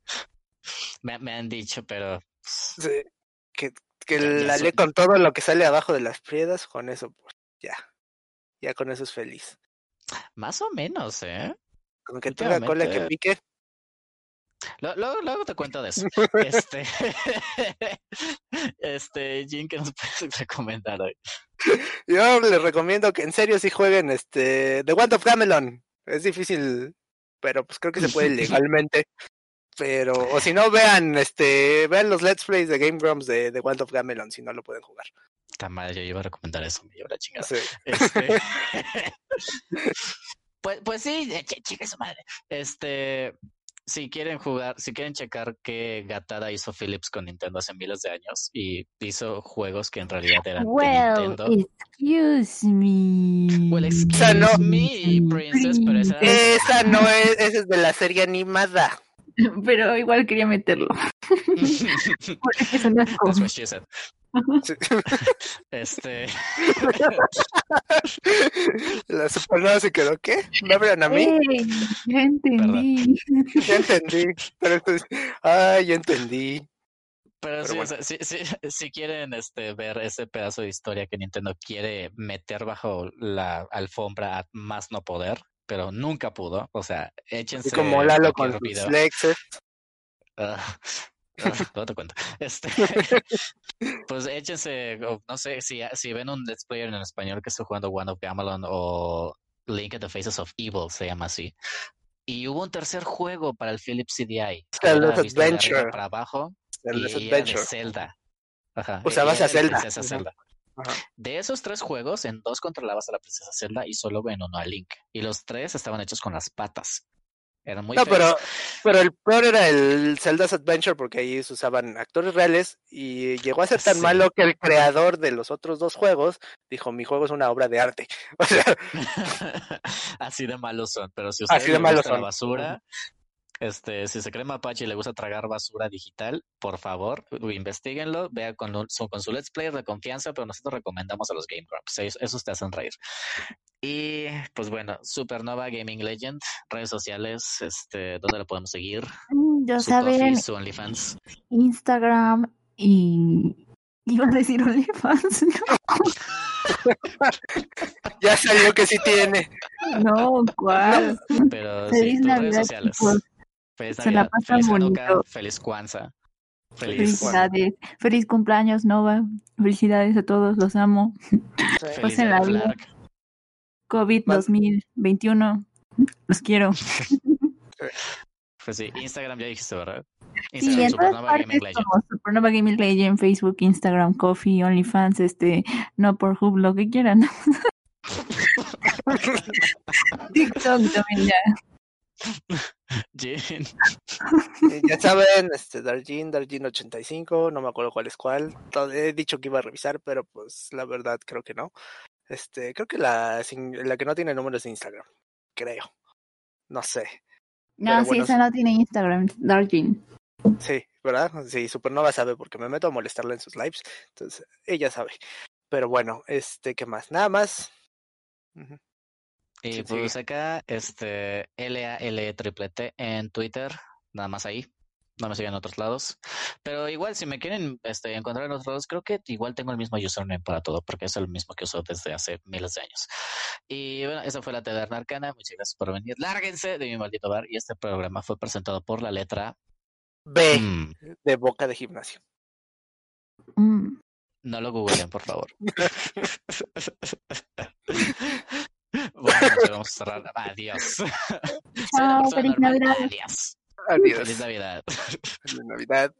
Me, me han dicho, pero Sí, que, que Ya- la lee con todo lo que sale abajo de las piedras, con eso, pues ya. Ya con eso es feliz. más o menos, ¿eh? Con que tenga cola que pique. Luego, luego te cuento de eso. Este, este, Jin, ¿qué nos puedes recomendar hoy? Yo les recomiendo que en serio sí jueguen este The Wand of Gamelon. Es difícil, pero pues creo que se puede legalmente. Pero, o si no, vean, este, vean los Let's Plays de Game Grumps de The Wand of Gamelon, si no lo pueden jugar. Está mal, yo iba a recomendar eso, me lleva la chingada. Sí. Este, pues, pues sí, eh, ch- chica su madre. Este, si quieren jugar, si quieren checar qué gatada hizo Philips con Nintendo hace miles de años y hizo juegos que en realidad eran de Well, Nintendo. excuse me. Well, excuse sea, no- me, princess, pero esa Esa no es, esa es de la serie animada. Pero igual quería meterlo. Porque eso no. Sí. Este, La supernova se quedó, ¿qué? ¿Me hablan a mí? ¡Ey! Ya entendí. Ya entendí. Pero entonces, ay, ya entendí. pero, sí, o bueno. sea, si, si, si quieren este, ver ese pedazo de historia que Nintendo quiere meter bajo la alfombra a más no poder, pero nunca pudo, o sea, échense Así como Lalo con sus video. Lexes. Ah, te cuento. Este, pues échense, no sé, si, si ven un Let's Player en español que está jugando One of Gamelon o Link at the Faces of Evil, se llama así. Y hubo un tercer juego para el Philips CDI. Zelda's Adventure. Para abajo El y era de Adventure. Zelda. Ajá. Usabas a Zelda. Princesa. Zelda. Ajá. De esos tres juegos, en dos controlabas a la princesa Zelda y solo en uno a Link. Y los tres estaban hechos con las patas. Eran muy No, feos. pero, pero el peor era el Zelda's Adventure porque ahí se usaban actores reales y llegó a ser tan Sí. malo que el creador de los otros dos juegos dijo, mi juego es una obra de arte. O sea, Así de malos son, pero si Así ustedes de malos gusta la son. basura, este, si se cree mapache y le gusta tragar basura digital, por favor, investiguenlo, vean con, un- su, con su Let's Player de confianza, pero nosotros recomendamos a los Game Grumps, ellos- esos te hacen reír. Y pues bueno, Supernova Gaming Legend, redes sociales, este, ¿dónde lo podemos seguir? Mm, Ya Su saben, Coffee, su OnlyFans. Instagram y. Iba a decir OnlyFans. ya salió que sí tiene. No, ¿cuál? Pero sí, tus redes sociales. Feliz Se la pasan feliz Hanukkah, bonito. feliz Kwanzaa, feliz, Felicidades. Feliz cumpleaños, Nova. Felicidades a todos, los amo. feliz la vida. COVID Man- 2021. Los quiero. Pues sí, Instagram ya dijiste, ¿verdad? Sí, Instagram en todas partes como Supernova Gaming Legend, Facebook, Instagram, Coffee, OnlyFans, este, no por Hub, lo que quieran. TikTok también ya. Jin. Ya saben, este Darjin, Darjin85, no me acuerdo cuál es cuál. He dicho que iba a revisar, pero pues la verdad creo que no. Este, creo que la, la que no tiene números de Instagram, creo. No sé. No, Pero sí, bueno, esa no tiene Instagram, Darjin. Sí, ¿verdad? Sí, Supernova sabe porque me meto a molestarla en sus lives. Entonces, ella sabe. Pero bueno, este, ¿qué más? Nada más. Ujú. Y Sí, pues sí. acá, este, L-A-L triple T en Twitter, nada más ahí. No me siguen en otros lados. Pero igual, si me quieren este, encontrar en otros lados, creo que igual tengo el mismo username para todo, porque es el mismo que uso desde hace miles de años. Y bueno, esa fue la Taberna Arcana. Muchas gracias por venir. Lárguense de mi maldito bar. Y este programa fue presentado por la letra B mm. de boca de gimnasio. Mm. No lo googleen, por favor. bueno, vamos a cerrar. Adiós. Chao, feliz. Navidad. Adiós. Feliz Navidad. Feliz Navidad.